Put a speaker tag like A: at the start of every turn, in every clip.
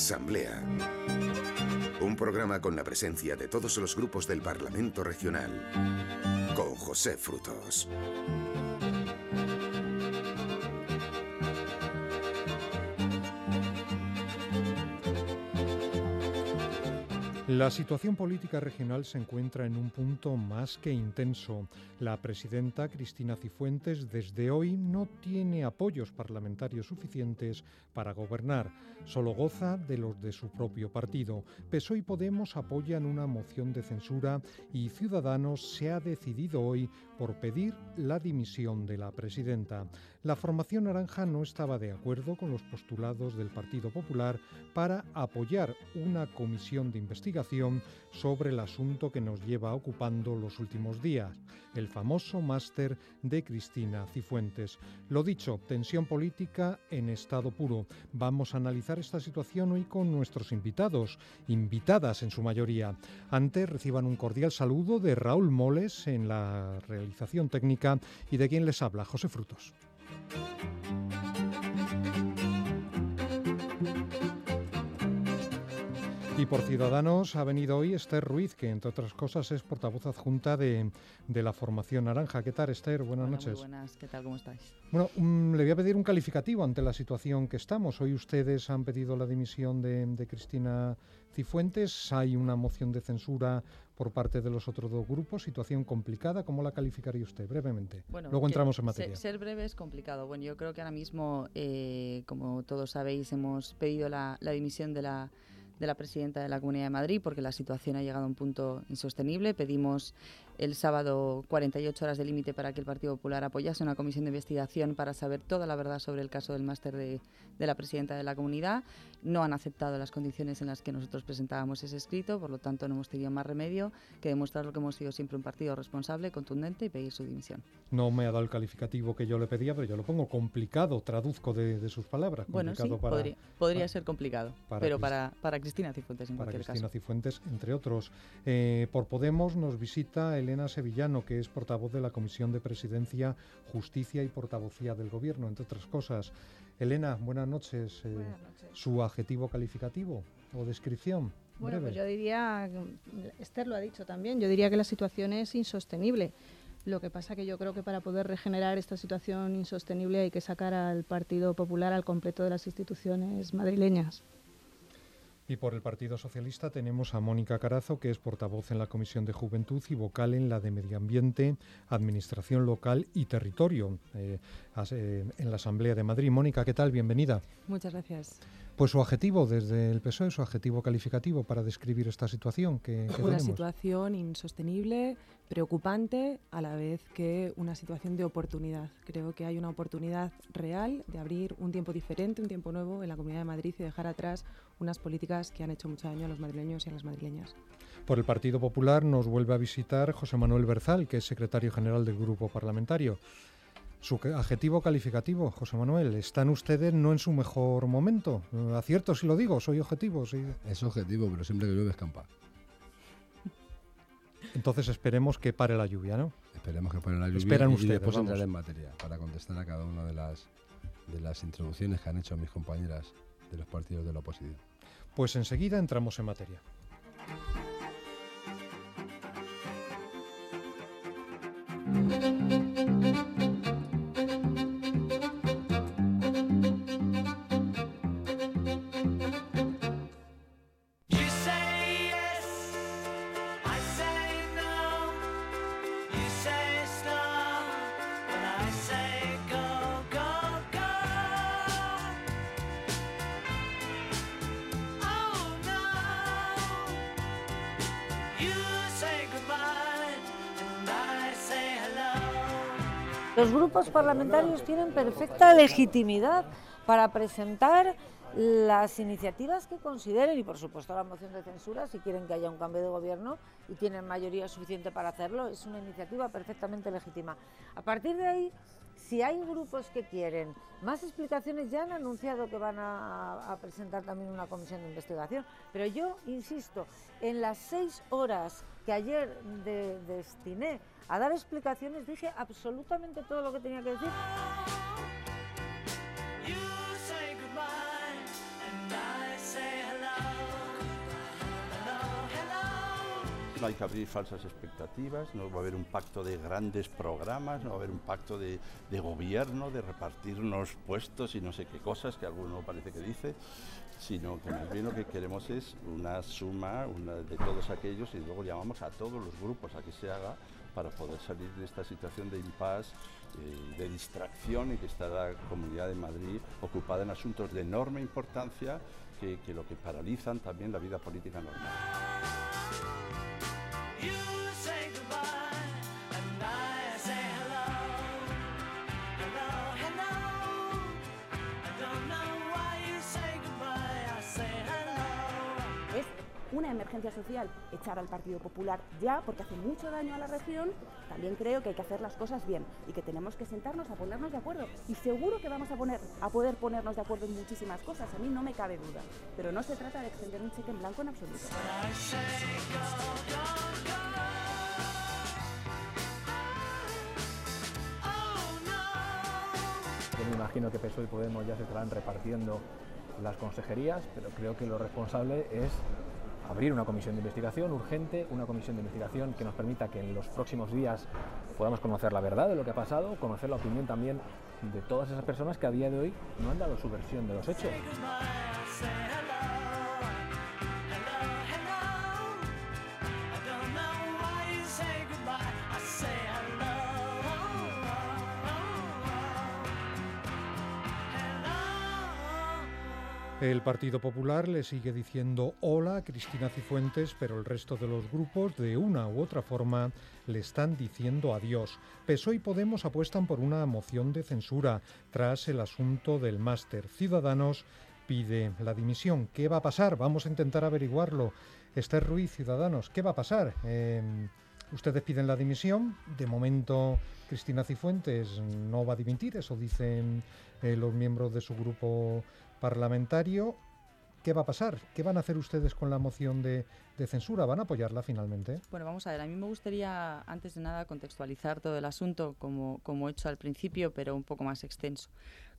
A: Asamblea. Un programa con la presencia de todos los grupos del Parlamento Regional. Con José Frutos.
B: La situación política regional se encuentra en un punto más que intenso. La presidenta Cristina Cifuentes desde hoy no tiene apoyos parlamentarios suficientes para gobernar. Solo goza de los de su propio partido. PSOE y Podemos apoyan una moción de censura y Ciudadanos se ha decidido hoy por pedir la dimisión de la presidenta. La formación naranja no estaba de acuerdo con los postulados del Partido Popular para apoyar una comisión de investigación sobre el asunto que nos lleva ocupando los últimos días, famoso máster de Cristina Cifuentes. Lo dicho, tensión política en estado puro. Vamos a analizar esta situación hoy con nuestros invitados, invitadas en su mayoría. Antes reciban un cordial saludo de Raúl Moles en la realización técnica y de quien les habla, José Frutos. Y por Ciudadanos ha venido hoy Esther Ruiz, que entre otras cosas es portavoz adjunta de, la Formación Naranja. ¿Qué tal, Esther? Buenas noches.
C: Muy buenas, ¿qué tal? ¿Cómo estáis?
B: Bueno, mm, le voy a pedir un calificativo ante la situación que estamos. Hoy ustedes han pedido la dimisión de, de Cristina Cifuentes. Hay una moción de censura por parte de los otros dos grupos. Situación complicada. ¿Cómo la calificaría usted? Brevemente.
C: Bueno,
B: Luego entramos en materia.
C: Ser, breve es complicado. Bueno, yo creo que ahora mismo, eh, como todos sabéis, hemos pedido la dimisión de la de la presidenta de la Comunidad de Madrid porque la situación ha llegado a un punto insostenible. Pedimos el sábado 48 horas de límite para que el Partido Popular apoyase una comisión de investigación para saber toda la verdad sobre el caso del máster de, la presidenta de la comunidad. No han aceptado las condiciones en las que nosotros presentábamos ese escrito, por lo tanto no hemos tenido más remedio que demostrar lo que hemos sido siempre un partido responsable, contundente y pedir su dimisión.
B: No me ha dado el calificativo que yo le pedía, pero yo lo pongo complicado, traduzco de, sus palabras.
C: Bueno, sí, podría, ser complicado, pero para, para Cristina Cifuentes en
B: para
C: Cristina
B: Cifuentes, entre otros. Eh, por Podemos nos visita el Elena Sevillano, que es portavoz de la Comisión de Presidencia, Justicia y Portavocía del Gobierno, entre otras cosas. Elena, buenas noches.
D: Eh,
B: ¿Su adjetivo calificativo o descripción?
D: Bueno, pues yo diría, Esther lo ha dicho también, yo diría que la situación es insostenible. Lo que pasa que yo creo que para poder regenerar esta situación insostenible hay que sacar al Partido Popular al completo de las instituciones madrileñas.
B: Y por el Partido Socialista tenemos a Mónica Carazo, que es portavoz en la Comisión de Juventud y vocal en la de Medio Ambiente, Administración Local y Territorio eh, eh, en la Asamblea de Madrid. Mónica, ¿qué tal? Bienvenida.
E: Muchas gracias.
B: Pues su adjetivo desde el PSOE, su adjetivo calificativo para describir esta situación que, que
E: Una situación insostenible, preocupante, a la vez que una situación de oportunidad. Creo que hay una oportunidad real de abrir un tiempo diferente, un tiempo nuevo en la Comunidad de Madrid y dejar atrás unas políticas que han hecho mucho daño a los madrileños y a las madrileñas.
B: Por el Partido Popular nos vuelve a visitar José Manuel Berzal, que es secretario general del Grupo Parlamentario. Su adjetivo calificativo, José Manuel, ¿están ustedes no en su mejor momento? Acierto si lo digo, soy objetivo. Sí.
F: Es objetivo, pero siempre que llueve escampa.
B: Entonces esperemos que pare la lluvia, ¿no?
F: Esperemos que pare la lluvia
B: Esperan
F: y, después entraré en materia para contestar a cada una de las, de las introducciones que han hecho mis compañeras de los partidos de la oposición.
B: Pues enseguida entramos en materia.
G: Parlamentarios tienen perfecta legitimidad para presentar las iniciativas que consideren y por supuesto la moción de censura si quieren que haya un cambio de gobierno y tienen mayoría suficiente para hacerlo es una iniciativa perfectamente legítima. A partir de ahí, si hay grupos que quieren más explicaciones ya han anunciado que van a, presentar también una comisión de investigación, pero yo insisto en las seis horas que ayer destiné a dar explicaciones dije absolutamente todo lo que tenía que decir.
H: No hay que abrir falsas expectativas, no va a haber un pacto de grandes programas, no va a haber un pacto de, gobierno, de repartirnos puestos y no sé qué cosas que alguno parece que dice, sino que más bien lo que queremos es una suma de todos aquellos y luego llamamos a todos los grupos a que se haga para poder salir de esta situación de impasse, eh, de distracción y que está la Comunidad de Madrid ocupada en asuntos de enorme importancia que lo que paralizan también la vida política normal.
I: Emergencia social, echar al Partido Popular ya, porque hace mucho daño a la región, también creo que hay que hacer las cosas bien y que tenemos que sentarnos a ponernos de acuerdo. Y seguro que vamos a, poner, a poder ponernos de acuerdo en muchísimas cosas, a mí no me cabe duda. Pero no se trata de extender un cheque en blanco en absoluto.
J: Yo me imagino que PSOE y Podemos ya se estarán repartiendo las consejerías, pero creo que lo responsable es abrir una comisión de investigación urgente, una comisión de investigación que nos permita que en los próximos días podamos conocer la verdad de lo que ha pasado, conocer la opinión también de todas esas personas que a día de hoy no han dado su versión de los hechos.
B: El Partido Popular le sigue diciendo hola a Cristina Cifuentes, pero el resto de los grupos, de una u otra forma, le están diciendo adiós. PSOE y Podemos apuestan por una moción de censura tras el asunto del máster. Ciudadanos pide la dimisión. ¿Qué va a pasar? Vamos a intentar averiguarlo. Esther Ruiz, Ciudadanos, ¿qué va a pasar? Em, ustedes piden la dimisión. De momento, Cristina Cifuentes no va a dimitir, eso dicen eh, los miembros de su grupo parlamentario. ¿Qué va a pasar? ¿Qué van a hacer ustedes con la moción de, censura? ¿Van a apoyarla finalmente?
C: Bueno, vamos a ver. A mí me gustaría, antes de nada, contextualizar todo el asunto como, como he hecho al principio, pero un poco más extenso.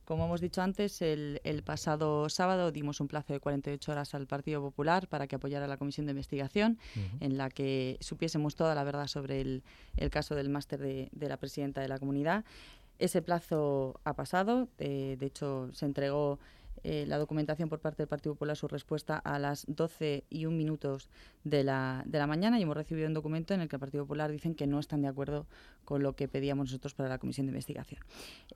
C: Como hemos dicho antes, el, pasado sábado dimos un plazo de 48 horas al Partido Popular para que apoyara la comisión de investigación, en la que supiésemos toda la verdad sobre el, caso del máster de, de, la presidenta de la comunidad. Ese plazo ha pasado, eh, de hecho se entregó eh, la documentación por parte del Partido Popular, su respuesta a las 12 y un minutos de la, de la mañana y hemos recibido un documento en el que el Partido Popular dicen que no están de acuerdo con lo que pedíamos nosotros para la comisión de investigación.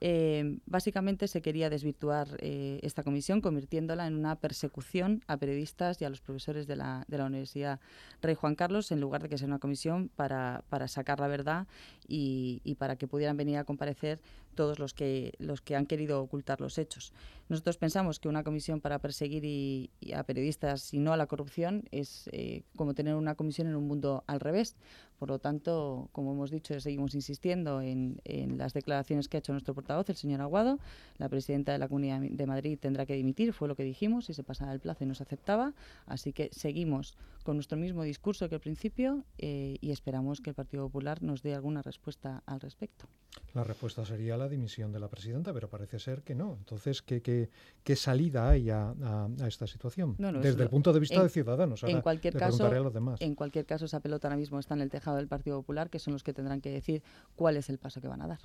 C: Eh, básicamente se quería desvirtuar eh, esta comisión convirtiéndola en una persecución a periodistas y a los profesores de la, de la Universidad Rey Juan Carlos en lugar de que sea una comisión para, para sacar la verdad y, y para que pudieran venir a comparecer todos los que, los que han querido ocultar los hechos. Nosotros pensamos que una comisión para perseguir y, a periodistas y no a la corrupción es eh, como tener una comisión en un mundo al revés. Por lo tanto, como hemos dicho, seguimos insistiendo en, las declaraciones que ha hecho nuestro portavoz, el señor Aguado. La presidenta de la Comunidad de Madrid tendrá que dimitir, fue lo que dijimos, y se pasaba el plazo y no se aceptaba. Así que seguimos con nuestro mismo discurso que al principio eh, y esperamos que el Partido Popular nos dé alguna respuesta al respecto.
B: La respuesta sería la dimisión de la presidenta, pero parece ser que no. Entonces, ¿qué, qué, qué salida hay a, esta situación? Desde el punto de vista de Ciudadanos.
C: en, cualquier caso, en cualquier caso, esa pelota ahora mismo está en el tejado del Partido Popular, que son los que tendrán que decir cuál es el paso que van a dar.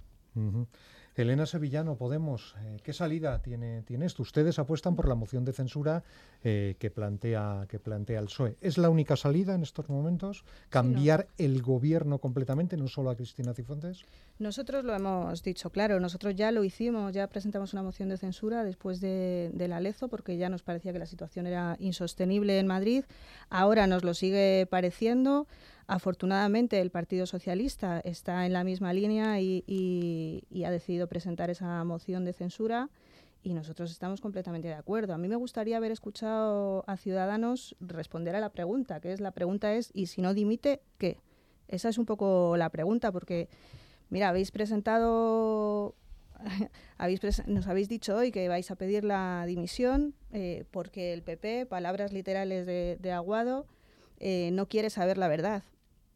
B: Elena Sevillano, Podemos, eh, ¿qué salida tiene, tiene esto? Ustedes apuestan por la moción de censura eh, que, plantea, que plantea el PSOE. ¿Es la única salida en estos momentos? ¿Cambiar el gobierno completamente, no solo a Cristina Cifuentes?
D: Nosotros lo hemos dicho, claro, nosotros ya lo hicimos, ya presentamos una moción de censura después de, de la LEZO, porque ya nos parecía que la situación era insostenible en Madrid. Ahora nos lo sigue pareciendo. Afortunadamente, el Partido Socialista está en la misma línea y, ha decidido presentar esa moción de censura y nosotros estamos completamente de acuerdo. A mí me gustaría haber escuchado a Ciudadanos responder a la pregunta, que es la pregunta es ¿y si no dimite qué? Esa es un poco la pregunta porque mira, habéis presentado nos habéis dicho hoy que vais a pedir la dimisión eh, porque el PP, palabras literales de, Aguado, eh, no quiere saber la verdad.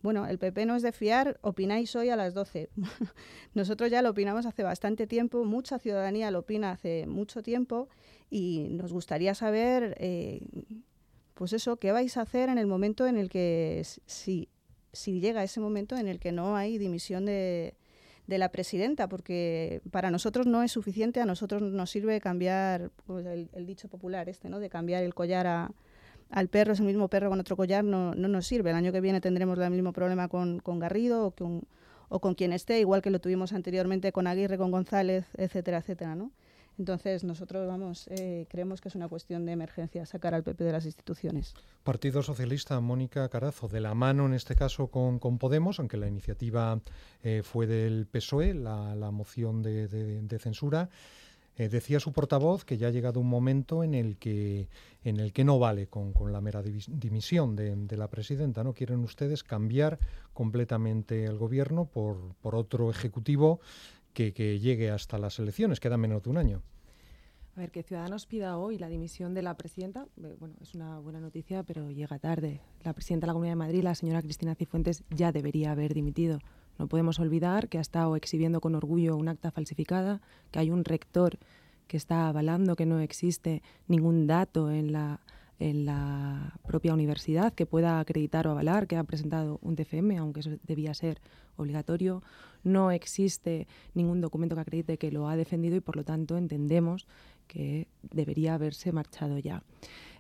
D: Bueno, el PP no es de fiar, opináis hoy a las 12. Nosotros ya lo opinamos hace bastante tiempo, mucha ciudadanía lo opina hace mucho tiempo y nos gustaría saber, eh, pues eso, qué vais a hacer en el momento en el que si si llega ese momento en el que no hay dimisión de, de la presidenta, porque para nosotros no es suficiente, a nosotros nos sirve cambiar pues, el, dicho popular este, ¿no? De cambiar el collar a, al perro, es el mismo perro con otro collar, no, no nos sirve. El año que viene tendremos el mismo problema con, con Garrido o con, o con quien esté, igual que lo tuvimos anteriormente con Aguirre, con González, etcétera, etcétera, ¿no? Entonces, nosotros vamos, eh, creemos que es una cuestión de emergencia sacar al PP de las instituciones.
B: Partido Socialista, Mónica Carazo, de la mano en este caso con, Podemos, aunque la iniciativa eh, fue del PSOE, la, moción de, censura. Eh, decía su portavoz que ya ha llegado un momento en el que, en el que no vale con, la mera dimisión de, la presidenta. ¿No quieren ustedes cambiar completamente el gobierno por, por otro ejecutivo que, llegue hasta las elecciones, queda menos de un año.
E: A ver, que Ciudadanos pida hoy la dimisión de la presidenta, eh, bueno, es una buena noticia, pero llega tarde. La presidenta de la Comunidad de Madrid, la señora Cristina Cifuentes, ya debería haber dimitido. No podemos olvidar que ha estado exhibiendo con orgullo un acta falsificada, que hay un rector que está avalando que no existe ningún dato en la, en la propia universidad que pueda acreditar o avalar que ha presentado un TFM, aunque eso debía ser obligatorio no existe ningún documento que acredite que lo ha defendido y por lo tanto entendemos que debería haberse marchado ya.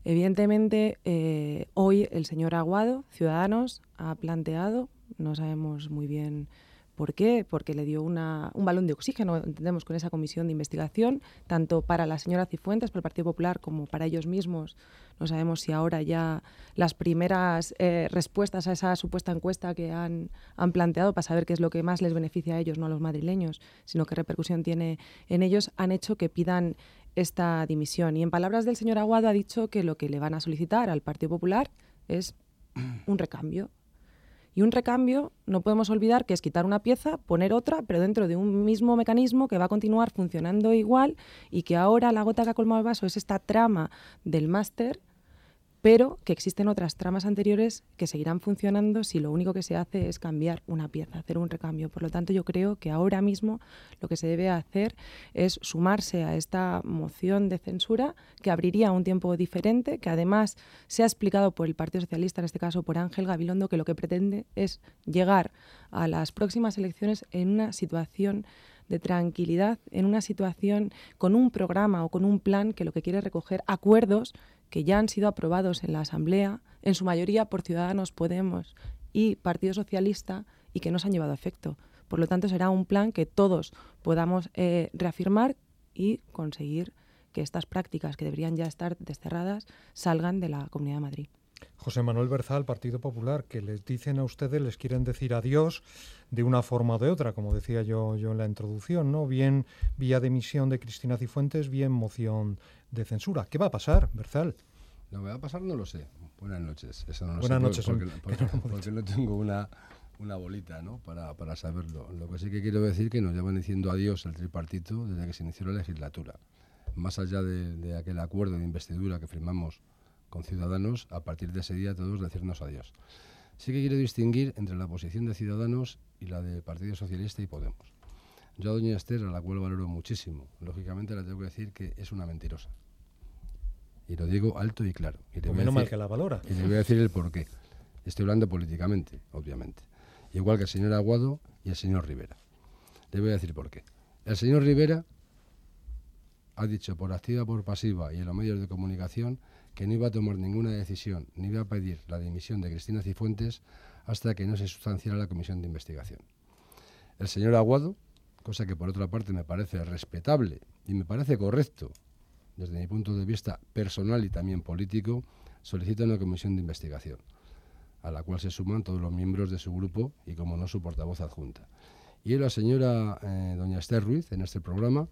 E: Evidentemente, eh, hoy el señor Aguado, Ciudadanos, ha planteado, no sabemos muy bien ¿Por qué? Porque le dio una, un balón de oxígeno, entendemos, con esa comisión de investigación, tanto para la señora Cifuentes, para el Partido Popular, como para ellos mismos. No sabemos si ahora ya las primeras eh, respuestas a esa supuesta encuesta que han, han planteado para saber qué es lo que más les beneficia a ellos, no a los madrileños, sino qué repercusión tiene en ellos, han hecho que pidan esta dimisión. Y en palabras del señor Aguado ha dicho que lo que le van a solicitar al Partido Popular es un recambio, y un recambio, no podemos olvidar que es quitar una pieza, poner otra, pero dentro de un mismo mecanismo que va a continuar funcionando igual y que ahora la gota que ha colmado el vaso es esta trama del máster pero que existen otras tramas anteriores que seguirán funcionando si lo único que se hace es cambiar una pieza, hacer un recambio. Por lo tanto, yo creo que ahora mismo lo que se debe hacer es sumarse a esta moción de censura que abriría un tiempo diferente, que además se ha explicado por el Partido Socialista, en este caso por Ángel Gabilondo, que lo que pretende es llegar a las próximas elecciones en una situación de tranquilidad, en una situación con un programa o con un plan que lo que quiere recoger acuerdos que ya han sido aprobados en la Asamblea, en su mayoría por Ciudadanos Podemos y Partido Socialista, y que no se han llevado a efecto. Por lo tanto, será un plan que todos podamos eh, reafirmar y conseguir que estas prácticas, que deberían ya estar desterradas, salgan de la Comunidad de Madrid.
B: José Manuel Berzal, Partido Popular, que les dicen a ustedes, les quieren decir adiós de una forma o de otra, como decía yo, yo en la introducción, ¿no? Bien vía demisión de Cristina Cifuentes, bien moción de censura. ¿Qué va a pasar, Berzal?
F: Lo que va a pasar no lo sé. Buenas noches. Eso no lo
B: Buenas noches.
F: Porque, porque, no tengo una, una bolita ¿no? para, para saberlo. Lo que sí que quiero decir es que nos llevan diciendo adiós al tripartito desde que se inició la legislatura. Más allá de, de aquel acuerdo de investidura que firmamos con Ciudadanos, a partir de ese día todos decirnos adiós. Sí que quiero distinguir entre la posición de Ciudadanos y la del Partido Socialista y Podemos. Yo a doña Esther, a la cual valoro muchísimo, lógicamente le tengo que decir que es una mentirosa. Y lo digo alto y claro. Y
B: pues menos mal que la valora.
F: Y le voy a decir el por qué. Estoy hablando políticamente, obviamente. Igual que el señor Aguado y el señor Rivera. Le voy a decir por qué. El señor Rivera ha dicho por activa, por pasiva y en los medios de comunicación que no iba a tomar ninguna decisión ni iba a pedir la dimisión de Cristina Cifuentes hasta que no se sustanciara la comisión de investigación. El señor Aguado cosa que por otra parte me parece respetable y me parece correcto desde mi punto de vista personal y también político, solicita una comisión de investigación, a la cual se suman todos los miembros de su grupo y, como no, su portavoz adjunta. Y la señora eh, doña Esther Ruiz, en este programa,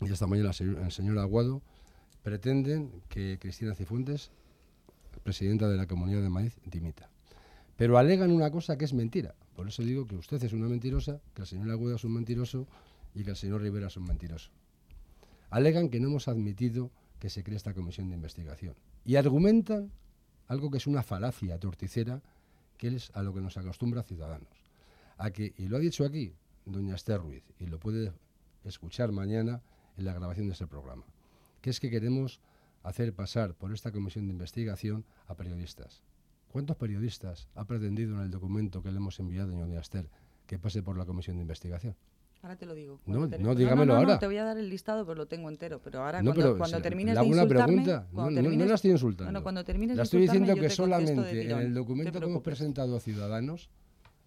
F: y esta mañana el señor Aguado, pretenden que Cristina Cifuentes, presidenta de la Comunidad de Maíz, dimita. Pero alegan una cosa que es mentira. Por eso digo que usted es una mentirosa, que el señor Agüeda es un mentiroso y que el señor Rivera es un mentiroso. Alegan que no hemos admitido que se cree esta comisión de investigación. Y argumentan algo que es una falacia torticera, que es a lo que nos acostumbra Ciudadanos. A que, y lo ha dicho aquí doña Esther Ruiz, y lo puede escuchar mañana en la grabación de este programa, que es que queremos hacer pasar por esta comisión de investigación a periodistas ¿Cuántos periodistas ha pretendido en el documento que le hemos enviado, señor Diaster, que pase por la comisión de investigación?
C: Ahora te lo digo.
F: No,
C: Te-
F: no, dígamelo
C: no, no,
F: ahora.
C: te voy a dar el listado, pero lo tengo entero. Pero ahora,
F: No,
C: cuando,
F: pero
C: cuando
F: se-
C: termines
F: hago
C: de insultarme...
F: pregunta. No,
C: cuando
F: no, no
C: termines-
F: la estoy insultando.
C: No, no, cuando termines
F: La estoy diciendo que solamente en el
C: No
F: documento que hemos presentado a Ciudadanos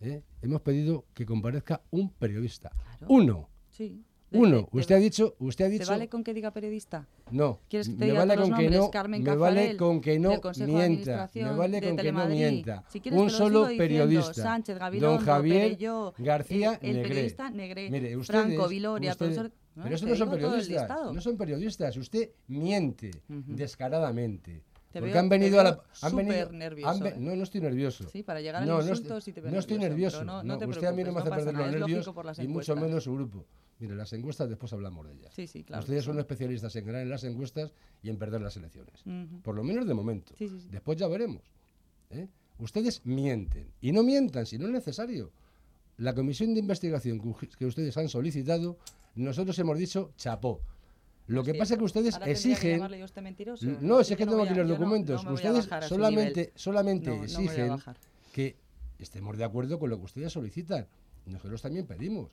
F: ¿eh? hemos pedido que comparezca un periodista.
C: Claro.
F: Uno.
C: Sí.
F: Uno. usted ha dicho, usted ha
C: ¿Te
F: dicho.
C: vale con que diga periodista?
F: No.
C: ¿Quieres que te
F: me
C: diga
F: vale con
C: los
F: que
C: nombres?
F: no.
C: Carmen
F: me vale con que no mienta. Me vale con que no mienta.
C: Si quieres
F: un
C: te lo
F: solo
C: sigo diciendo.
F: periodista.
C: Sánchez,
F: Don Javier
C: Perelló,
F: García
C: el, el
F: Negré.
C: periodista Negré,
F: Mire,
C: Franco,
F: ustedes-
C: Viloria,
F: ustedes-
C: profesor... No,
F: Pero
C: te
F: no son periodistas. No son periodistas. Usted miente
C: Ujú.
F: descaradamente.
C: Te
F: porque
C: veo-
F: han
C: te
F: venido a la.
C: veo
F: Han venido,
C: nervioso,
F: han ve-
C: ¿eh?
F: No, no estoy nervioso.
C: Sí, para llegar al
F: no, no
C: insulto
F: estoy,
C: sí te veo
F: no estoy
C: nervioso,
F: nervioso.
C: pero no- no te
F: usted a mí no me hace
C: no
F: perder los nervios y mucho menos su grupo. Mire, las encuestas después hablamos de ellas.
C: Sí, sí, claro.
F: Ustedes
C: que
F: son especialistas en ganar en las encuestas y en perder las elecciones. Por lo menos de momento.
C: Sí, sí, sí.
F: Después ya veremos. ¿eh? Ustedes mienten. Y no mientan si no es necesario. La comisión de investigación que que ustedes han solicitado, nosotros hemos dicho chapó. Lo que pasa es que ustedes
C: que
F: exigen.
C: a usted mentiroso.
F: No, si es que tengo aquí
C: a-
F: los documentos. ustedes solamente, solamente exigen que estemos de acuerdo con lo que ustedes solicitan. Nosotros también pedimos.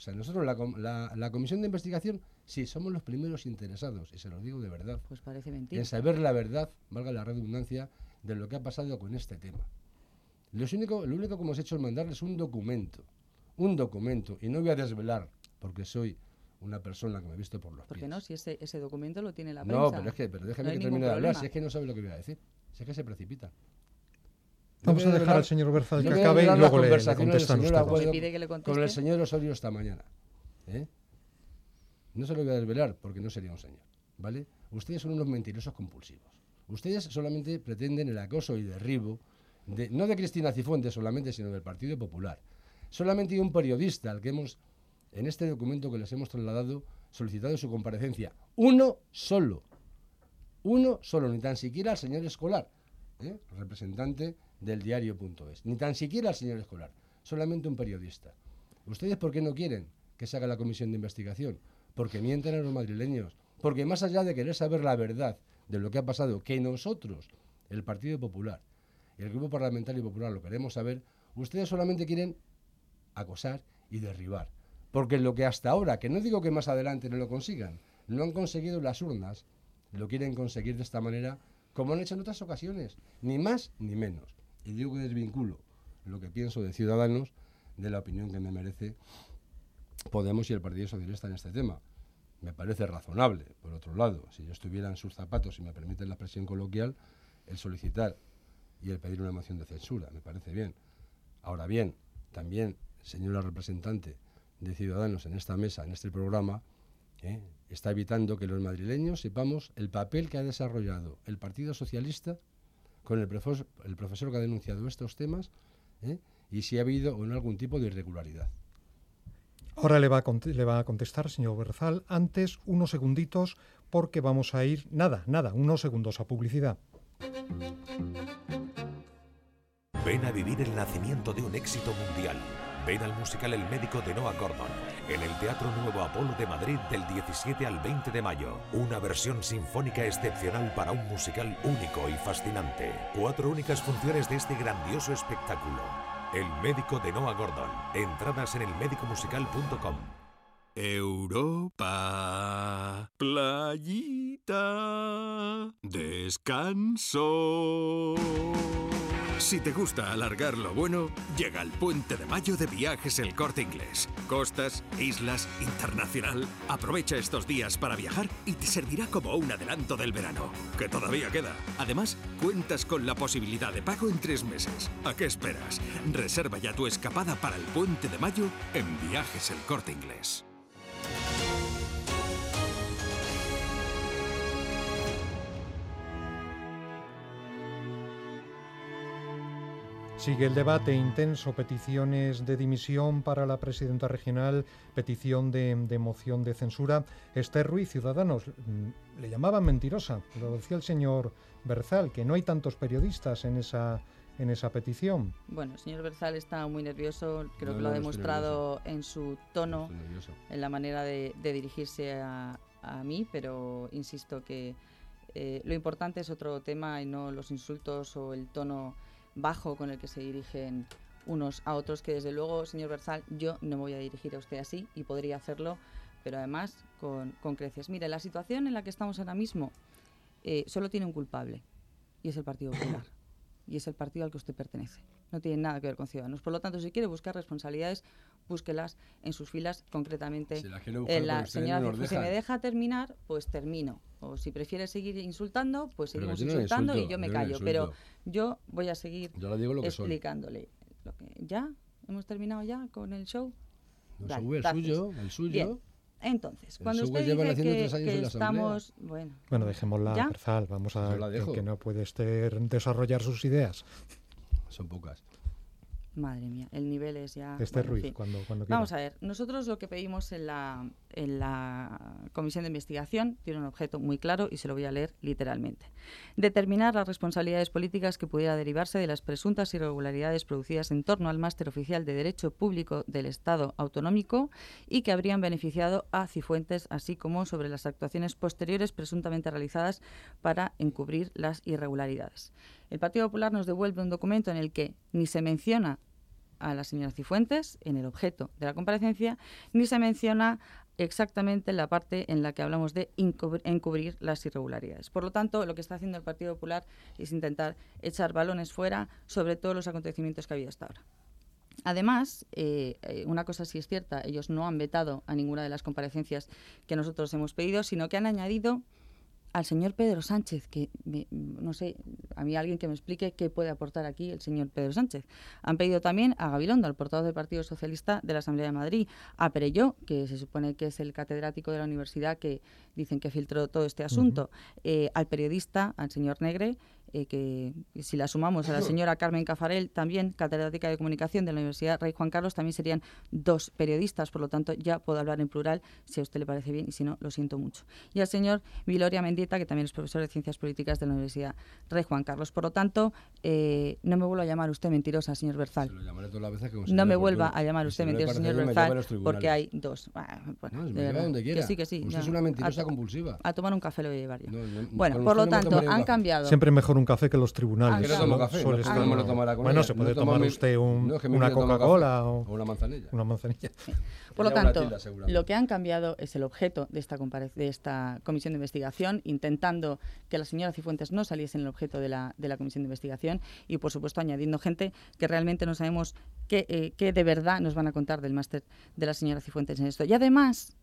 F: O sea, nosotros, la, la- la comisión de investigación, sí, somos los primeros interesados, y se los digo de verdad,
C: Pues parece mentira.
F: en saber la verdad, valga la redundancia, de lo que ha pasado con este tema. Lo único, lo único que hemos hecho es mandarles un documento, un documento, y no voy a desvelar, porque soy una persona que me he visto por los
C: ¿Por
F: pies.
C: no? Si ese, ese documento lo tiene la prensa.
F: No, pero es que, pero déjeme
C: No
F: que termine de hablar, si es que no sabe lo que voy a decir, si es que se precipita.
B: Vamos a dejar al señor Berzal que acabe y luego le, contestan ustedes.
F: Agüedo
C: ¿Me pide que le
F: Con el señor Osorio esta mañana. ¿eh? No se lo voy a desvelar porque no sería un señor, ¿vale? Ustedes son unos mentirosos compulsivos. Ustedes solamente pretenden el acoso y derribo, de, no de Cristina Cifuentes solamente, sino del Partido Popular. Solamente hay un periodista al que hemos, en este documento que les hemos trasladado, solicitado su comparecencia. Uno solo. Uno solo, ni tan siquiera al señor Escolar, ¿eh? representante del diario.es. Ni tan siquiera al señor Escolar. Solamente un periodista. ¿Ustedes por qué no quieren que se haga la comisión de investigación? Porque mienten a los madrileños. Porque más allá de querer saber la verdad de lo que ha pasado, que nosotros, el Partido Popular, el Grupo Parlamentario Popular lo queremos saber, ustedes solamente quieren acosar y derribar. Porque lo que hasta ahora, que no digo que más adelante no lo consigan, no han conseguido las urnas, lo quieren conseguir de esta manera, como han hecho en otras ocasiones, ni más ni menos. Y digo que desvinculo lo que pienso de Ciudadanos de la opinión que me merece Podemos y el Partido Socialista en este tema. Me parece razonable, por otro lado, si yo estuviera en sus zapatos, si me permiten la expresión coloquial, el solicitar y el pedir una moción de censura, me parece bien. Ahora bien, también, señora representante de Ciudadanos en esta mesa, en este programa, ¿eh? está evitando que los madrileños sepamos el papel que ha desarrollado el Partido Socialista con el, profesor, el profesor que ha denunciado estos temas ¿eh? y si ha habido o no algún tipo de irregularidad.
B: Ahora le va, a le va a contestar, señor Berzal. Antes, unos segunditos, porque vamos a ir, nada, nada, unos segundos a publicidad.
K: Ven a vivir el nacimiento de un éxito mundial. Ven al musical El médico de Noah Gordon en el Teatro Nuevo Apolo de Madrid del 17 al 20 de mayo. Una versión sinfónica excepcional para un musical único y fascinante. Cuatro únicas funciones de este grandioso espectáculo. El médico de Noah Gordon. Entradas en elmedicomusical.com.
L: Europa, descanso. Si te gusta alargar lo bueno, llega el puente de mayo de viajes El Corte Inglés. Costas, islas, internacional. Aprovecha estos días para viajar y te servirá como un adelanto del verano, que todavía queda. Además, cuentas con la posibilidad de pago en tres meses. ¿A qué esperas? Reserva ya tu escapada para el puente de mayo en Viajes El Corte Inglés.
B: Sigue el debate intenso, peticiones de dimisión para la presidenta regional, petición de, de moción de censura. Esther Ruiz, Ciudadanos, mm, le llamaban mentirosa, lo decía el señor Berzal, que no hay tantos periodistas en esa, en esa petición.
C: Bueno, el señor Berzal está muy nervioso, creo
F: No,
C: que lo ha
F: no, no estoy
C: demostrado en su tono,
F: nervioso.
C: en la manera de, de dirigirse a, a mí, pero insisto que eh, lo importante es otro tema y no los insultos o el tono bajo con el que se dirigen unos a otros, que desde luego, señor Berzal, yo no me voy a dirigir a usted así y podría hacerlo, pero además con, con creces. Mire, la situación en la que estamos ahora mismo eh, solo tiene un culpable y es el Partido Popular y es el partido al que usted pertenece. No tiene nada que ver con Ciudadanos. Por lo tanto, si quiere buscar responsabilidades, búsquelas en sus filas, concretamente en la señora. si me deja terminar, pues termino. O si prefiere seguir insultando, pues seguimos insultando y yo me callo. Pero yo voy a seguir explicándole. Lo que, ¿Ya? ¿Hemos terminado ya con el show?
F: No, el suyo, el suyo.
C: Entonces, cuando usted dice que, estamos... Bueno,
B: bueno dejémosla, Berzal, vamos a que, que no puede usted desarrollar sus ideas.
F: Son pocas.
C: Madre mía, el nivel es ya...
B: Este Ruiz, cuando, cuando
C: Vamos a ver, nosotros lo que pedimos en la, en la comisión de investigación tiene un objeto muy claro y se lo voy a leer literalmente. Determinar las responsabilidades políticas que pudiera derivarse de las presuntas irregularidades producidas en torno al máster oficial de Derecho Público del Estado Autonómico y que habrían beneficiado a Cifuentes, así como sobre las actuaciones posteriores presuntamente realizadas para encubrir las irregularidades. El Partido Popular nos devuelve un documento en el que ni se menciona a la señora Cifuentes en el objeto de la comparecencia, ni se menciona exactamente la parte en la que hablamos de encubrir las irregularidades. Por lo tanto, lo que está haciendo el Partido Popular es intentar echar balones fuera sobre todos los acontecimientos que ha habido hasta ahora. Además, eh, eh, una cosa sí es cierta, ellos no han vetado a ninguna de las comparecencias que nosotros hemos pedido, sino que han añadido al señor Pedro Sánchez, que no sé, a mí alguien que me explique qué puede aportar aquí el señor Pedro Sánchez. Han pedido también a Gabilondo, al portavoz del Partido Socialista de la Asamblea de Madrid, a Perelló, que se supone que es el catedrático de la universidad que dicen que filtró todo este asunto, eh, al periodista, al señor Negre, eh, que si la sumamos a la señora Carmen Cafarel, también catedrática de comunicación de la Universidad Rey Juan Carlos, también serían dos periodistas, por lo tanto ya puedo hablar en plural si a usted le parece bien y si no, lo siento mucho. Y al señor Viloria Mendieta, que también es profesor de Ciencias Políticas de la Universidad Rey Juan Carlos. Por lo tanto, eh, no me vuelva a llamar usted mentirosa, señor Berzal. no me vuelva a llamar usted mentirosa, señor Berzal, porque hay dos.
F: bueno, donde quiera.
C: Que sí, que sí.
F: Usted es una mentirosa compulsiva.
C: A tomar un café lo voy a llevar yo. bueno, por lo tanto, han cambiado.
B: Siempre mejor un café que los tribunales.
F: Ah, no café,
B: bueno, se puede tomar usted una Coca-Cola o,
F: una manzanilla.
B: Una manzanilla.
C: Por lo tanto, lo que han cambiado es el objeto de esta, de esta comisión de investigación, intentando que la señora Cifuentes no saliese en el objeto de la, de la comisión de investigación y, por supuesto, añadiendo gente que realmente no sabemos qué, eh, qué de verdad nos van a contar del máster de la señora Cifuentes en esto. Y además,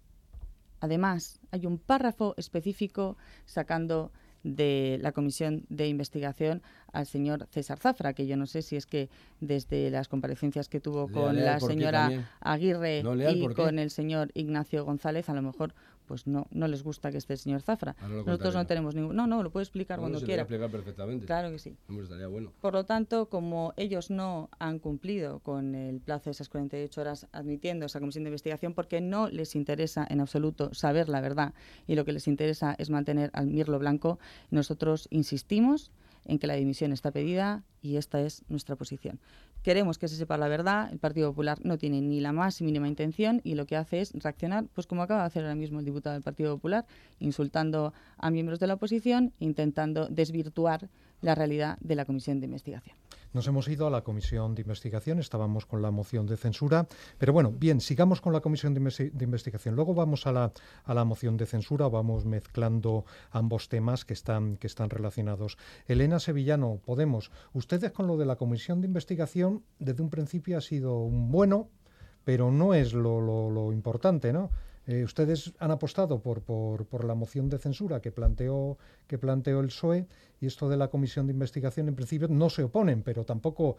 C: además, hay un párrafo específico sacando de la comisión de investigación al señor César Zafra, que yo no sé si es que desde las comparecencias que tuvo con la señora Aguirre y con el señor Ignacio González, a lo mejor pues no, no les gusta que esté el señor Zafra. Nosotros no tenemos ningún... No, no, lo puede explicar cuando quiera.
F: explicar perfectamente.
C: Claro que sí.
F: bueno.
C: Por lo tanto, como ellos no han cumplido con el plazo de esas 48 horas admitiendo esa comisión de investigación, porque no les interesa en absoluto saber la verdad y lo que les interesa es mantener al Mirlo Blanco, nosotros insistimos en que la dimisión está pedida y esta es nuestra posición. Queremos que se sepa la verdad, el Partido Popular no tiene ni la más mínima intención y lo que hace es reaccionar, pues como acaba de hacer ahora mismo el diputado del Partido Popular, insultando a miembros de la oposición, intentando desvirtuar la realidad de la comisión de investigación.
B: Nos hemos ido a la comisión de investigación, estábamos con la moción de censura, pero bueno, bien, sigamos con la comisión de, investigación. Luego vamos a la, a la moción de censura, vamos mezclando ambos temas que están, que están relacionados. Elena Sevillano, Podemos, ustedes con lo de la comisión de investigación desde un principio ha sido un bueno, pero no es lo, lo, lo importante, ¿no? Eh, ustedes han apostado por, por, la moción de censura que planteó, que planteó el PSOE y esto de la comisión de investigación en principio no se oponen, pero tampoco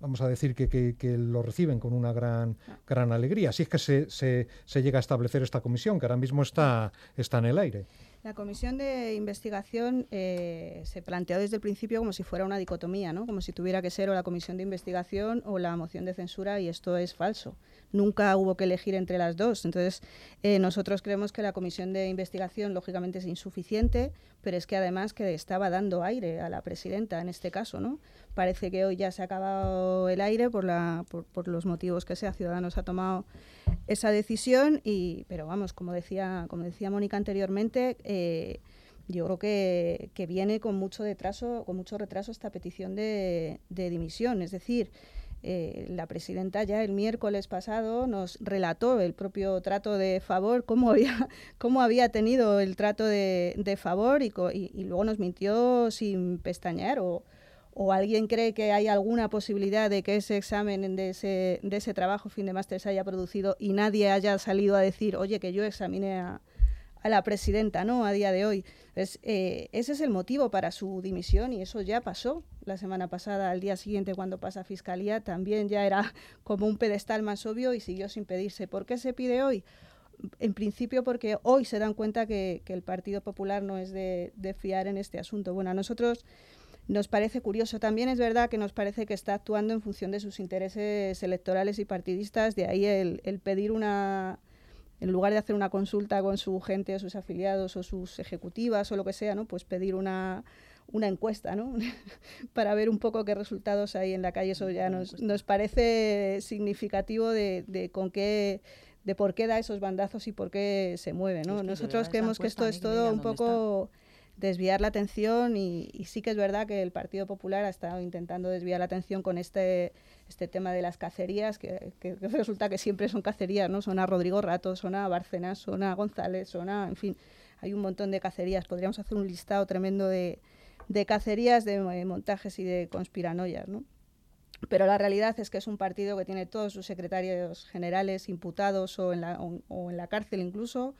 B: vamos a decir que, que, lo reciben con una gran, gran alegría. Así es que se, se, se, llega a establecer esta comisión que ahora mismo está, está en el aire.
D: La comisión de investigación eh, se planteó desde el principio como si fuera una dicotomía, ¿no? como si tuviera que ser o la comisión de investigación o la moción de censura y esto es falso nunca hubo que elegir entre las dos. Entonces, eh, nosotros creemos que la comisión de investigación, lógicamente, es insuficiente, pero es que además que estaba dando aire a la presidenta en este caso, ¿no? Parece que hoy ya se ha acabado el aire por, la, por, los motivos que sea. Ciudadanos ha tomado esa decisión, y, pero vamos, como decía, como decía Mónica anteriormente, eh, yo creo que, que, viene con mucho retraso, con mucho retraso esta petición de, de dimisión. Es decir, eh, la presidenta ya el miércoles pasado nos relató el propio trato de favor, cómo había, cómo había tenido el trato de, de favor y, y, luego nos mintió sin pestañear o, o alguien cree que hay alguna posibilidad de que ese examen de ese, de ese trabajo fin de máster se haya producido y nadie haya salido a decir, oye, que yo examiné a, a la presidenta, ¿no? A día de hoy. Eh, ese es el motivo para su dimisión y eso ya pasó la semana pasada. Al día siguiente, cuando pasa a Fiscalía, también ya era como un pedestal más obvio y siguió sin pedirse. ¿Por qué se pide hoy? En principio porque hoy se dan cuenta que, el Partido Popular no es de, fiar en este asunto. Bueno, a nosotros nos parece curioso. También es verdad que nos parece que está actuando en función de sus intereses electorales y partidistas, de ahí el pedir una en lugar de hacer una consulta con su gente o sus afiliados o sus ejecutivas o lo que sea, ¿no? pues pedir una, una encuesta ¿no? para ver un poco qué resultados hay en la calle. Eso ya nos, nos parece significativo de, de con qué de por qué da esos bandazos y por qué se mueve. ¿no? Nosotros creemos que esto es todo un poco desviar la atención y, sí que es verdad que el Partido Popular ha estado intentando desviar la atención con este, este tema de las cacerías, que, resulta que siempre son cacerías, ¿no? Son a Rodrigo Rato, son a Bárcenas, son a González, son a, en fin, hay un montón de cacerías. Podríamos hacer un listado tremendo de, de cacerías, de montajes y de conspiranoias, ¿no? Pero la realidad es que es un partido que tiene todos sus secretarios generales imputados o en la, o en la cárcel incluso,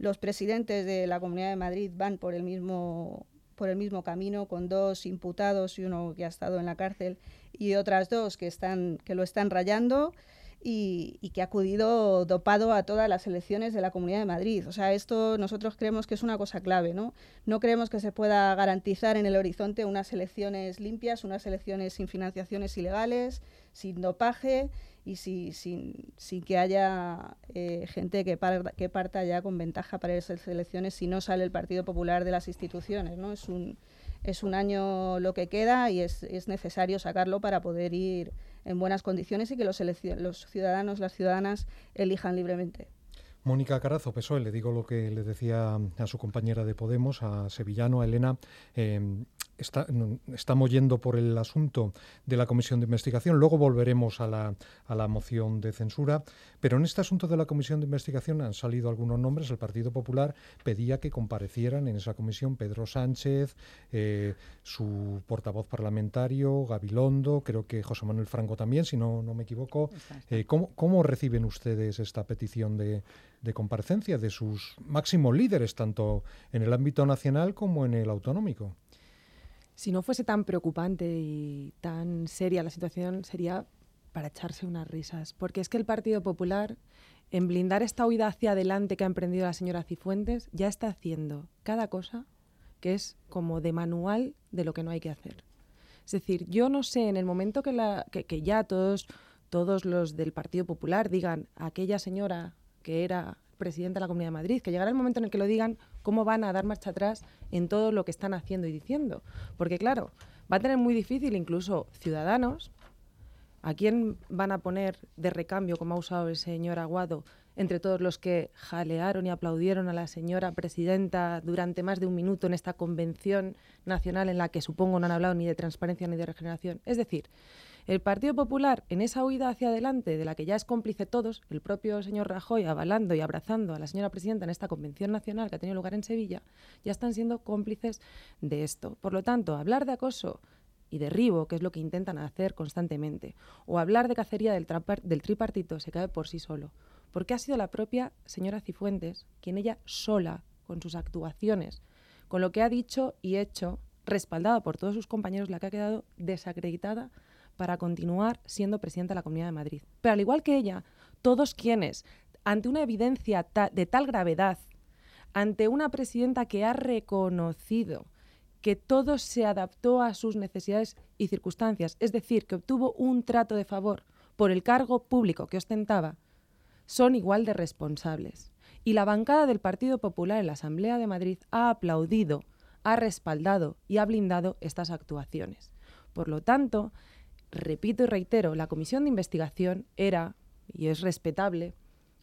D: los presidentes de la Comunidad de Madrid van por el mismo por el mismo camino con dos imputados y uno que ha estado en la cárcel y otras dos que están que lo están rayando y, que ha acudido dopado a todas las elecciones de la Comunidad de Madrid. O sea, esto nosotros creemos que es una cosa clave, ¿no? No creemos que se pueda garantizar en el horizonte unas elecciones limpias, unas elecciones sin financiaciones ilegales, sin dopaje y si, sin, sin, que haya eh, gente que, que parta ya con ventaja para esas elecciones si no sale el Partido Popular de las instituciones. ¿no? Es, un, es un año lo que queda y es, es necesario sacarlo para poder ir en buenas condiciones y que los, los ciudadanos, las ciudadanas elijan libremente.
B: Mónica Carazo, PSOE, le digo lo que le decía a su compañera de Podemos, a Sevillano, a Elena. Eh, estamos yendo por el asunto de la comisión de investigación, luego volveremos a la, a la, moción de censura, pero en este asunto de la comisión de investigación han salido algunos nombres. El Partido Popular pedía que comparecieran en esa comisión Pedro Sánchez, eh, su portavoz parlamentario, Gabilondo, creo que José Manuel Franco también, si no, no me equivoco. Eh, ¿cómo, ¿Cómo reciben ustedes esta petición de, de comparecencia de sus máximos líderes, tanto en el ámbito nacional como en el autonómico?
E: Si no fuese tan preocupante y tan seria la situación, sería para echarse unas risas. Porque es que el Partido Popular, en blindar esta huida hacia adelante que ha emprendido la señora Cifuentes, ya está haciendo cada cosa que es como de manual de lo que no hay que hacer. Es decir, yo no sé, en el momento que, ya todos, todos los del Partido Popular digan a aquella señora que era presidenta de la Comunidad de Madrid, que llegará el momento en el que lo digan, cómo van a dar marcha atrás en todo lo que están haciendo y diciendo. Porque claro, va a tener muy difícil incluso ciudadanos, ¿a quién van a poner de recambio, como ha usado el señor Aguado, entre todos los que jalearon y aplaudieron a la señora presidenta durante más de un minuto en esta convención nacional en la que supongo no han hablado ni de transparencia ni de regeneración? Es decir, el Partido Popular, en esa huida hacia adelante, de la que ya es cómplice todos, el propio señor Rajoy avalando y abrazando a la señora presidenta en esta convención nacional que ha tenido lugar en Sevilla, ya están siendo cómplices de esto. Por lo tanto, hablar de acoso y derribo, que es lo que intentan hacer constantemente, o hablar de cacería del, del tripartito se cae por sí solo, porque ha sido la propia señora Cifuentes quien ella sola, con sus actuaciones, con lo que ha dicho y hecho, respaldada por todos sus compañeros, la que ha quedado desacreditada para continuar siendo presidenta de la Comunidad de Madrid. Pero al igual que ella, todos quienes, ante una evidencia de tal gravedad, ante una presidenta que ha reconocido que todo se adaptó a sus necesidades y circunstancias, es decir, que obtuvo un trato de favor por el cargo público que ostentaba, son igual de responsables. Y la bancada del Partido Popular en la Asamblea de Madrid ha aplaudido, ha respaldado y ha blindado estas actuaciones. Por lo tanto, repito y reitero, la comisión de investigación era, y es respetable,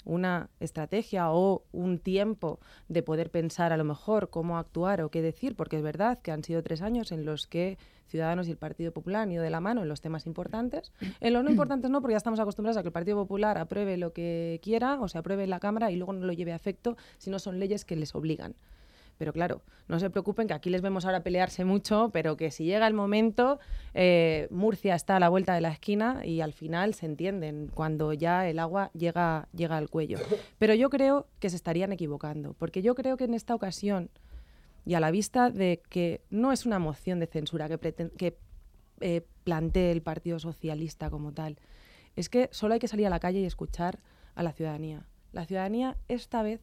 E: una estrategia o un tiempo de poder pensar a lo mejor cómo actuar o qué decir, porque es verdad que han sido tres años en los que Ciudadanos y el Partido Popular han ido de la mano en los temas importantes. En los no importantes no, porque ya estamos acostumbrados a que el Partido Popular apruebe lo que quiera o se apruebe en la Cámara y luego no lo lleve a efecto si no son leyes que les obligan. Pero claro, no se preocupen que aquí les vemos ahora pelearse mucho, pero que si llega el momento, eh, Murcia está a la vuelta de la esquina y al final se entienden cuando ya el agua llega, llega al cuello. Pero yo creo que se estarían equivocando, porque yo creo que en esta ocasión, y a la vista de que no es una moción de censura que, que eh, plantee el Partido Socialista como tal, es que solo hay que salir a la calle y escuchar a la ciudadanía. La ciudadanía esta vez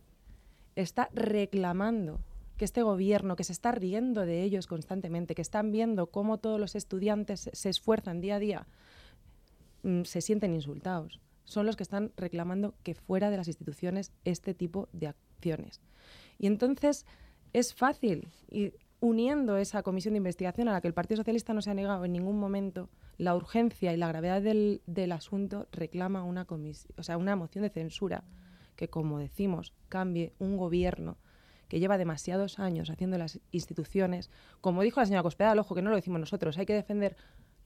E: está reclamando que este gobierno, que se está riendo de ellos constantemente, que están viendo cómo todos los estudiantes se esfuerzan día a día, mm, se sienten insultados. Son los que están reclamando que fuera de las instituciones este tipo de acciones. Y entonces es fácil, y uniendo esa comisión de investigación a la que el Partido Socialista no se ha negado en ningún momento, la urgencia y la gravedad del, del asunto reclama una, o sea, una moción de censura que, como decimos, cambie un gobierno que lleva demasiados años haciendo las instituciones, como dijo la señora Cospedal, ojo que no lo decimos nosotros, hay que defender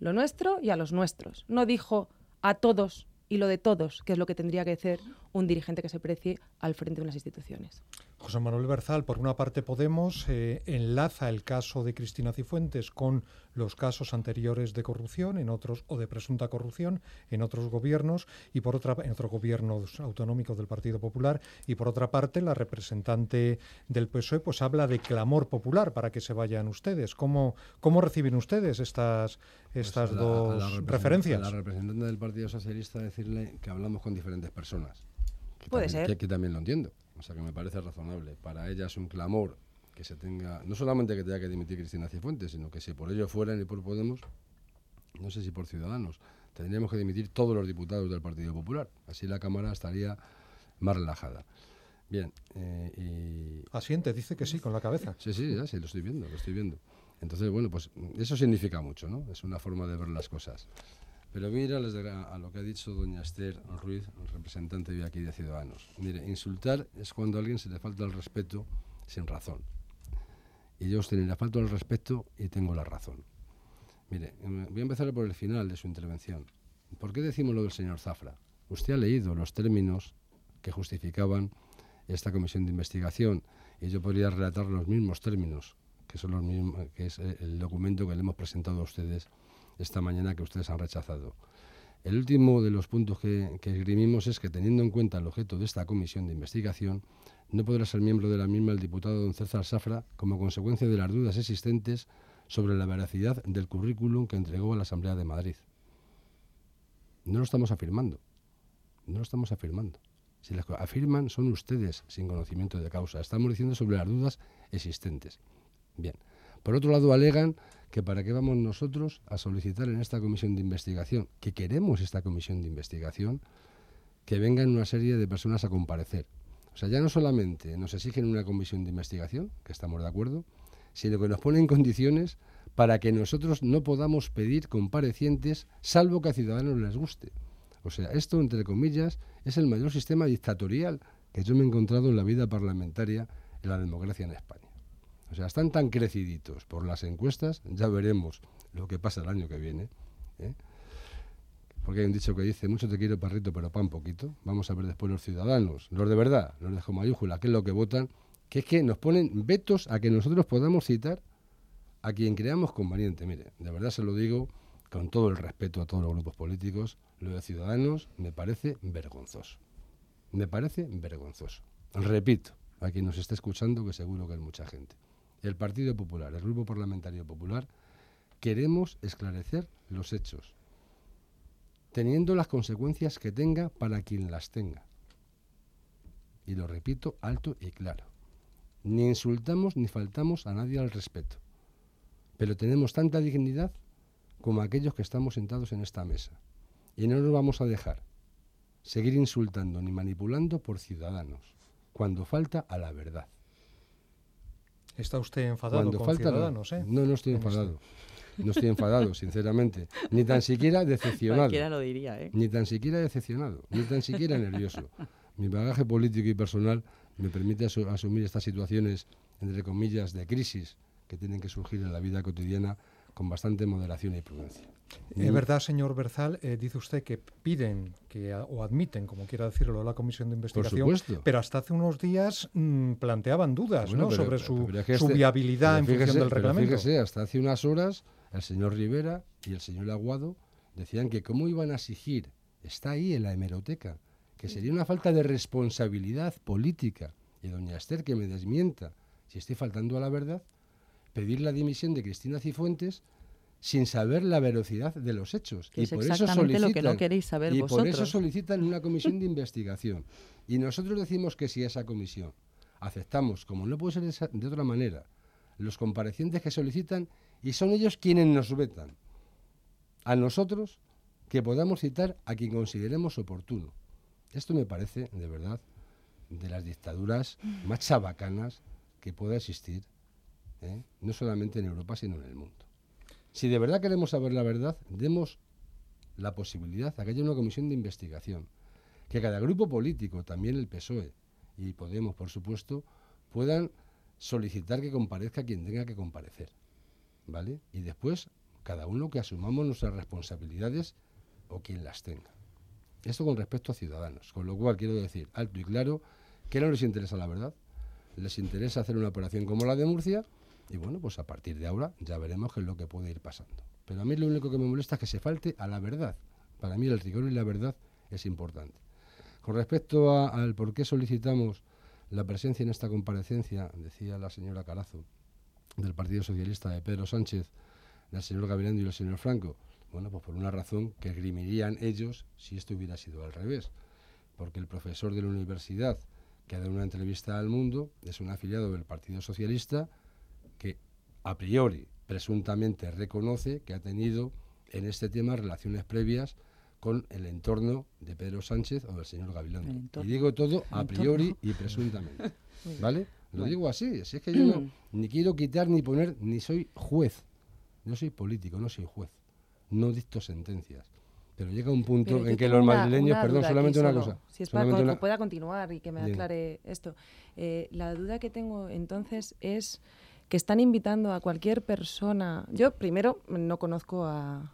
E: lo nuestro y a los nuestros. No dijo a todos y lo de todos, que es lo que tendría que hacer un dirigente que se precie al frente de unas instituciones.
B: José Manuel Berzal, por una parte Podemos eh, enlaza el caso de Cristina Cifuentes con los casos anteriores de corrupción en otros o de presunta corrupción en otros gobiernos y por otra en otros gobiernos autonómicos del Partido Popular y por otra parte la representante del PSOE pues habla de clamor popular para que se vayan ustedes. ¿Cómo, cómo reciben ustedes estas pues estas dos referencias?
F: A la representante del Partido Socialista decirle que hablamos con diferentes personas.
E: Puede ser.
F: que también lo entiendo. O sea que me parece razonable. Para ella es un clamor que se tenga, no solamente que tenga que dimitir Cristina Cifuentes, sino que si por ello fueran y por Podemos, no sé si por Ciudadanos, tendríamos que dimitir todos los diputados del Partido Popular. Así la Cámara estaría más relajada. Bien. Eh, y...
B: Asiente, dice que sí, con la cabeza.
F: Sí, sí, ya sí, lo estoy viendo, lo estoy viendo. Entonces, bueno, pues eso significa mucho, ¿no? Es una forma de ver las cosas. Pero mira a lo que ha dicho doña Esther Ruiz, representante de aquí de Ciudadanos. Mire, insultar es cuando a alguien se le falta el respeto sin razón. Y yo os tenía falta el respeto y tengo la razón. Mire, em, voy a empezar por el final de su intervención. ¿Por qué decimos lo del señor Zafra? Usted ha leído los términos que justificaban esta comisión de investigación y yo podría relatar los mismos términos, que son los mismos, que es el documento que le hemos presentado a ustedes esta mañana que ustedes han rechazado. El último de los puntos que, esgrimimos es que, teniendo en cuenta el objeto de esta comisión de investigación, no podrá ser miembro de la misma el diputado don César Safra como consecuencia de las dudas existentes sobre la veracidad del currículum que entregó a la Asamblea de Madrid. No lo estamos afirmando. No lo estamos afirmando. Si las afirman son ustedes sin conocimiento de causa. Estamos diciendo sobre las dudas existentes. Bien. Por otro lado, alegan que para qué vamos nosotros a solicitar en esta comisión de investigación, que queremos esta comisión de investigación, que vengan una serie de personas a comparecer. O sea, ya no solamente nos exigen una comisión de investigación, que estamos de acuerdo, sino que nos ponen condiciones para que nosotros no podamos pedir comparecientes salvo que a ciudadanos les guste. O sea, esto, entre comillas, es el mayor sistema dictatorial que yo me he encontrado en la vida parlamentaria en la democracia en España. O sea, están tan creciditos por las encuestas, ya veremos lo que pasa el año que viene. ¿eh? Porque hay un dicho que dice, mucho te quiero parrito, pero pan poquito. Vamos a ver después los ciudadanos, los de verdad, los de mayúscula, qué es lo que votan, que es que nos ponen vetos a que nosotros podamos citar a quien creamos conveniente. Mire, de verdad se lo digo con todo el respeto a todos los grupos políticos, lo de Ciudadanos me parece vergonzoso. Me parece vergonzoso. Repito, a quien nos esté escuchando, que seguro que hay mucha gente el Partido Popular, el Grupo Parlamentario Popular, queremos esclarecer los hechos, teniendo las consecuencias que tenga para quien las tenga. Y lo repito alto y claro. Ni insultamos ni faltamos a nadie al respeto, pero tenemos tanta dignidad como aquellos que estamos sentados en esta mesa. Y no nos vamos a dejar seguir insultando ni manipulando por ciudadanos, cuando falta a la verdad.
B: ¿Está usted enfadado con Ciudadanos?
F: Eh? No, no estoy enfadado. No estoy enfadado, sinceramente. Ni tan siquiera decepcionado.
C: Cualquiera lo diría, ¿eh?
F: Ni tan siquiera decepcionado, ni tan siquiera nervioso. Mi bagaje político y personal me permite asumir estas situaciones, entre comillas, de crisis que tienen que surgir en la vida cotidiana con bastante moderación y prudencia.
B: Es verdad, señor Berzal, eh, dice usted que piden que, o admiten, como quiera decirlo, la comisión de investigación, pero hasta hace unos días mm, planteaban dudas sobre su, este- viabilidad en función del reglamento.
F: Fíjese, hasta hace unas horas el señor Rivera y el señor Aguado decían que cómo iban a exigir, está ahí en la hemeroteca, que sería una falta de responsabilidad política, y doña Esther que me desmienta si estoy faltando a la verdad, pedir la dimisión de Cristina Cifuentes sin saber la velocidad de los hechos.
C: y por eso solicitan, lo que no queréis saber
F: y por eso solicitan una comisión de investigación. Y nosotros decimos que si esa comisión aceptamos, como no puede ser de otra manera, los comparecientes que solicitan y son ellos quienes nos vetan. A nosotros que podamos citar a quien consideremos oportuno. Esto me parece, de verdad, de las dictaduras más chabacanas que pueda existir, ¿eh? no solamente en Europa, sino en el mundo. Si de verdad queremos saber la verdad, demos la posibilidad de que haya una comisión de investigación, que cada grupo político, también el PSOE y Podemos, por supuesto, puedan solicitar que comparezca quien tenga que comparecer. ¿Vale? Y después, cada uno que asumamos nuestras responsabilidades o quien las tenga. Esto con respecto a ciudadanos. Con lo cual quiero decir alto y claro que no les interesa la verdad. Les interesa hacer una operación como la de Murcia y bueno, pues a partir de ahora ya veremos qué es lo que puede ir pasando. Pero a mí lo único que me molesta es que se falte a la verdad. Para mí el rigor y la verdad es importante. Con respecto al por qué solicitamos la presencia en esta comparecencia, decía la señora Carazo, del Partido Socialista de Pedro Sánchez, del señor Gavilando y del señor Franco, bueno, pues por una razón que esgrimirían ellos si esto hubiera sido al revés. Porque el profesor de la universidad que ha dado una entrevista al mundo es un afiliado del Partido Socialista a priori, presuntamente, reconoce que ha tenido en este tema relaciones previas con el entorno de Pedro Sánchez o del señor Gavilán. Y digo todo a priori y presuntamente. ¿Vale? Lo digo así, es que yo no, ni quiero quitar ni poner, ni soy juez. Yo soy político, no soy juez. No dicto sentencias. Pero llega un punto en que los madrileños, perdón, solamente una cosa.
E: Si es para que pueda continuar y que me aclare esto. Eh, la duda que tengo entonces es que están invitando a cualquier persona. Yo primero no conozco a,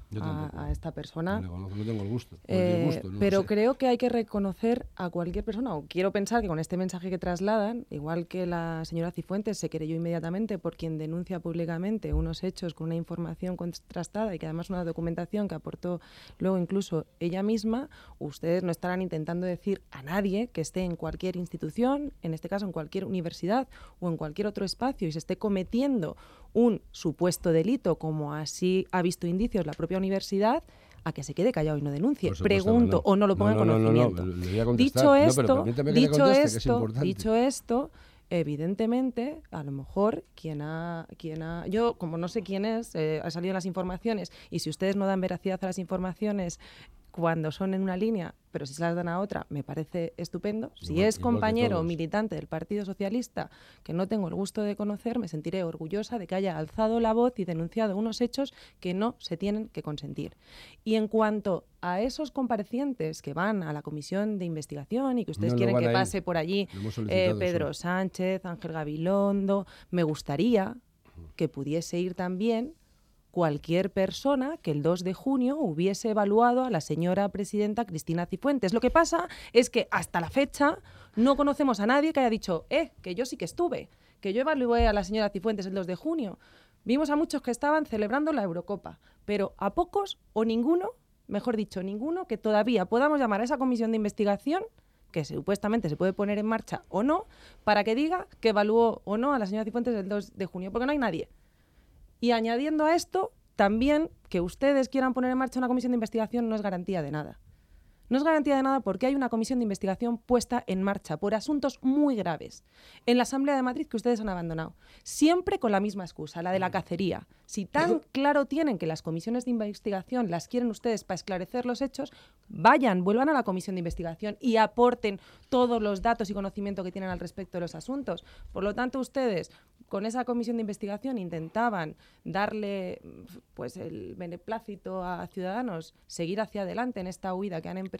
E: esta persona.
F: No, tengo el gusto.
E: Eh, pero creo que hay que reconocer a cualquier persona, o quiero pensar que con este mensaje que trasladan, igual que la señora Cifuentes se creyó inmediatamente por quien denuncia públicamente unos hechos con una información contrastada y que además una documentación que aportó luego incluso ella misma, ustedes no estarán intentando decir a nadie que esté en cualquier institución, en este caso en cualquier universidad o en cualquier otro espacio y se esté cometiendo cometiendo un supuesto delito, como así ha visto indicios la propia universidad, a que se quede callado y no denuncie. Pregunto o no lo ponga en conocimiento. dicho esto, dicho esto, dicho esto, evidentemente, a lo mejor quien ha, quien ha, yo como no sé quién es, eh, ha salido las informaciones y si ustedes no dan veracidad a las informaciones cuando son en una línea, pero si se las dan a otra, me parece estupendo. si es compañero militante del Partido Socialista que no tengo el gusto de conocer, me sentiré orgullosa de que haya alzado la voz y denunciado unos hechos que no se tienen que consentir. Y en cuanto a esos comparecientes que van a la comisión de investigación y que ustedes quieren que pase por allí eh, Pedro Sánchez, Ángel Gabilondo, me gustaría que pudiese ir también cualquier persona que el 2 de junio hubiese evaluado a la señora presidenta Cristina Cifuentes. Lo que pasa es que hasta la fecha no conocemos a nadie que haya dicho, eh, que yo sí que estuve, que yo evalué a la señora Cifuentes el 2 de junio. Vimos a muchos que estaban celebrando la Eurocopa, pero a pocos o ninguno, mejor dicho, ninguno, que todavía podamos llamar a esa comisión de investigación que supuestamente se puede poner en marcha o no, para que diga que evaluó o no a la señora Cifuentes el 2 de junio, porque no hay nadie. Y añadiendo a esto, también que ustedes quieran poner en marcha una comisión de investigación no es garantía de nada. No es garantía de nada porque hay una comisión de investigación puesta en marcha por asuntos muy graves en la Asamblea de Madrid que ustedes han abandonado. Siempre con la misma excusa, la de la cacería. Si tan claro tienen que las comisiones de investigación las quieren ustedes para esclarecer los hechos, vayan, vuelvan a la comisión de investigación y aporten todos los datos y conocimiento que tienen al respecto de los asuntos. Por lo tanto, ustedes con esa comisión de investigación intentaban darle pues el beneplácito a ciudadanos, seguir hacia adelante en esta huida que han emprendido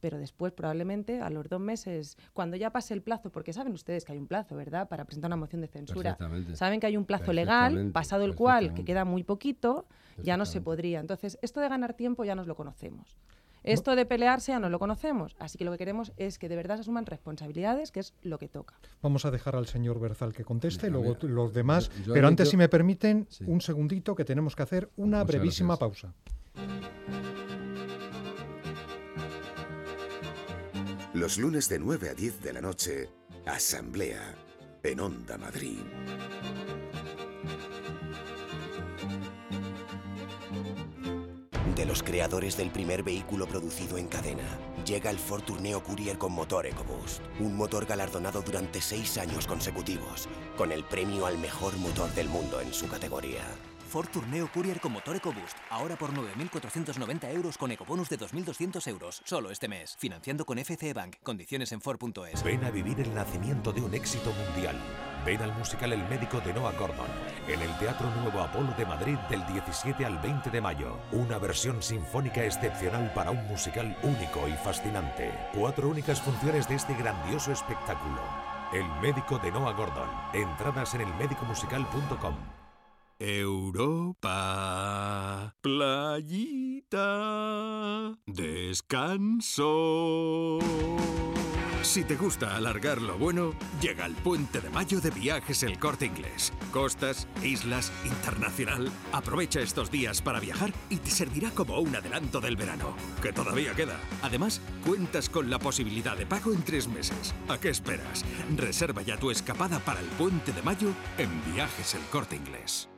E: pero después probablemente a los dos meses, cuando ya pase el plazo, porque saben ustedes que hay un plazo, ¿verdad?, para presentar una moción de censura. Saben que hay un plazo legal, pasado el cual, que queda muy poquito, ya no se podría. Entonces, esto de ganar tiempo ya nos lo conocemos. Esto de pelearse ya no lo conocemos, así que lo que queremos es que de verdad se asuman responsabilidades, que es lo que toca.
B: Vamos a dejar al señor Berzal que conteste, luego los demás, pero antes, si me permiten, un segundito que tenemos que hacer una brevísima pausa.
A: Los lunes de 9 a 10 de la noche, Asamblea en Onda Madrid.
M: De los creadores del primer vehículo producido en cadena, llega el Ford Tourneo Courier con motor EcoBoost. Un motor galardonado durante seis años consecutivos, con el premio al mejor motor del mundo en su categoría.
N: Ford Tourneo Courier con motor EcoBoost. Ahora por 9.490 euros con ecobonus de 2.200 euros. Solo este mes. Financiando con FCE Bank. Condiciones en Ford.es.
K: Ven a vivir el nacimiento de un éxito mundial. Ven al musical El médico de Noah Gordon en el Teatro Nuevo Apolo de Madrid del 17 al 20 de mayo. Una versión sinfónica excepcional para un musical único y fascinante. Cuatro únicas funciones de este grandioso espectáculo. El médico de Noah Gordon. Entradas en elmedicomusical.com.
L: Europa, playita, descanso. Si te gusta alargar lo bueno, llega el puente de mayo de viajes El Corte Inglés. Costas, islas, internacional. Aprovecha estos días para viajar y te servirá como un adelanto del verano, que todavía queda. Además, cuentas con la posibilidad de pago en tres meses. ¿A qué esperas? Reserva ya tu escapada para el puente de mayo en Viajes El Corte Inglés.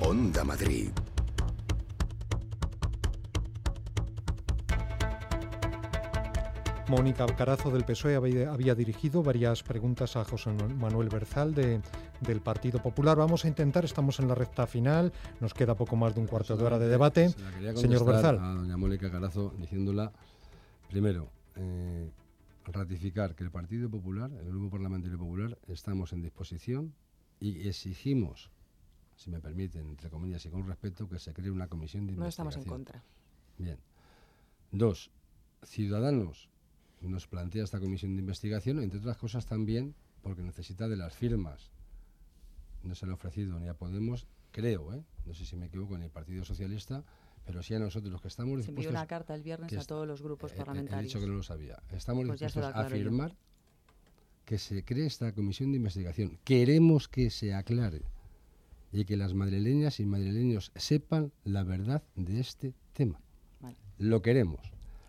A: Onda Madrid.
B: Mónica Carazo del PSOE había, dirigido varias preguntas a José Manuel Berzal del Partido Popular. Vamos a intentar, estamos en la recta final, nos queda poco más de un cuarto de hora de debate. Señor Berzal.
F: A doña Mónica Carazo diciéndola, primero, eh, ratificar que el Partido Popular, el Grupo Parlamentario Popular, estamos en disposición y exigimos si me permiten, entre comillas y con respeto, que se cree una comisión de investigación.
E: No estamos en contra.
F: Bien. Dos, Ciudadanos nos plantea esta comisión de investigación, entre otras cosas también porque necesita de las firmas. No se le ha ofrecido ni a Podemos, creo, ¿eh? no sé si me equivoco, ni el Partido Socialista, pero sí a nosotros los que estamos
C: dispuestos... Se envió una carta el viernes a todos los grupos parlamentarios.
F: He dicho que no lo sabía. Estamos pues dispuestos a afirmar que se cree esta comisión de investigación. Queremos que se aclare y que las madrileñas y madrileños sepan la verdad de este tema. Lo queremos,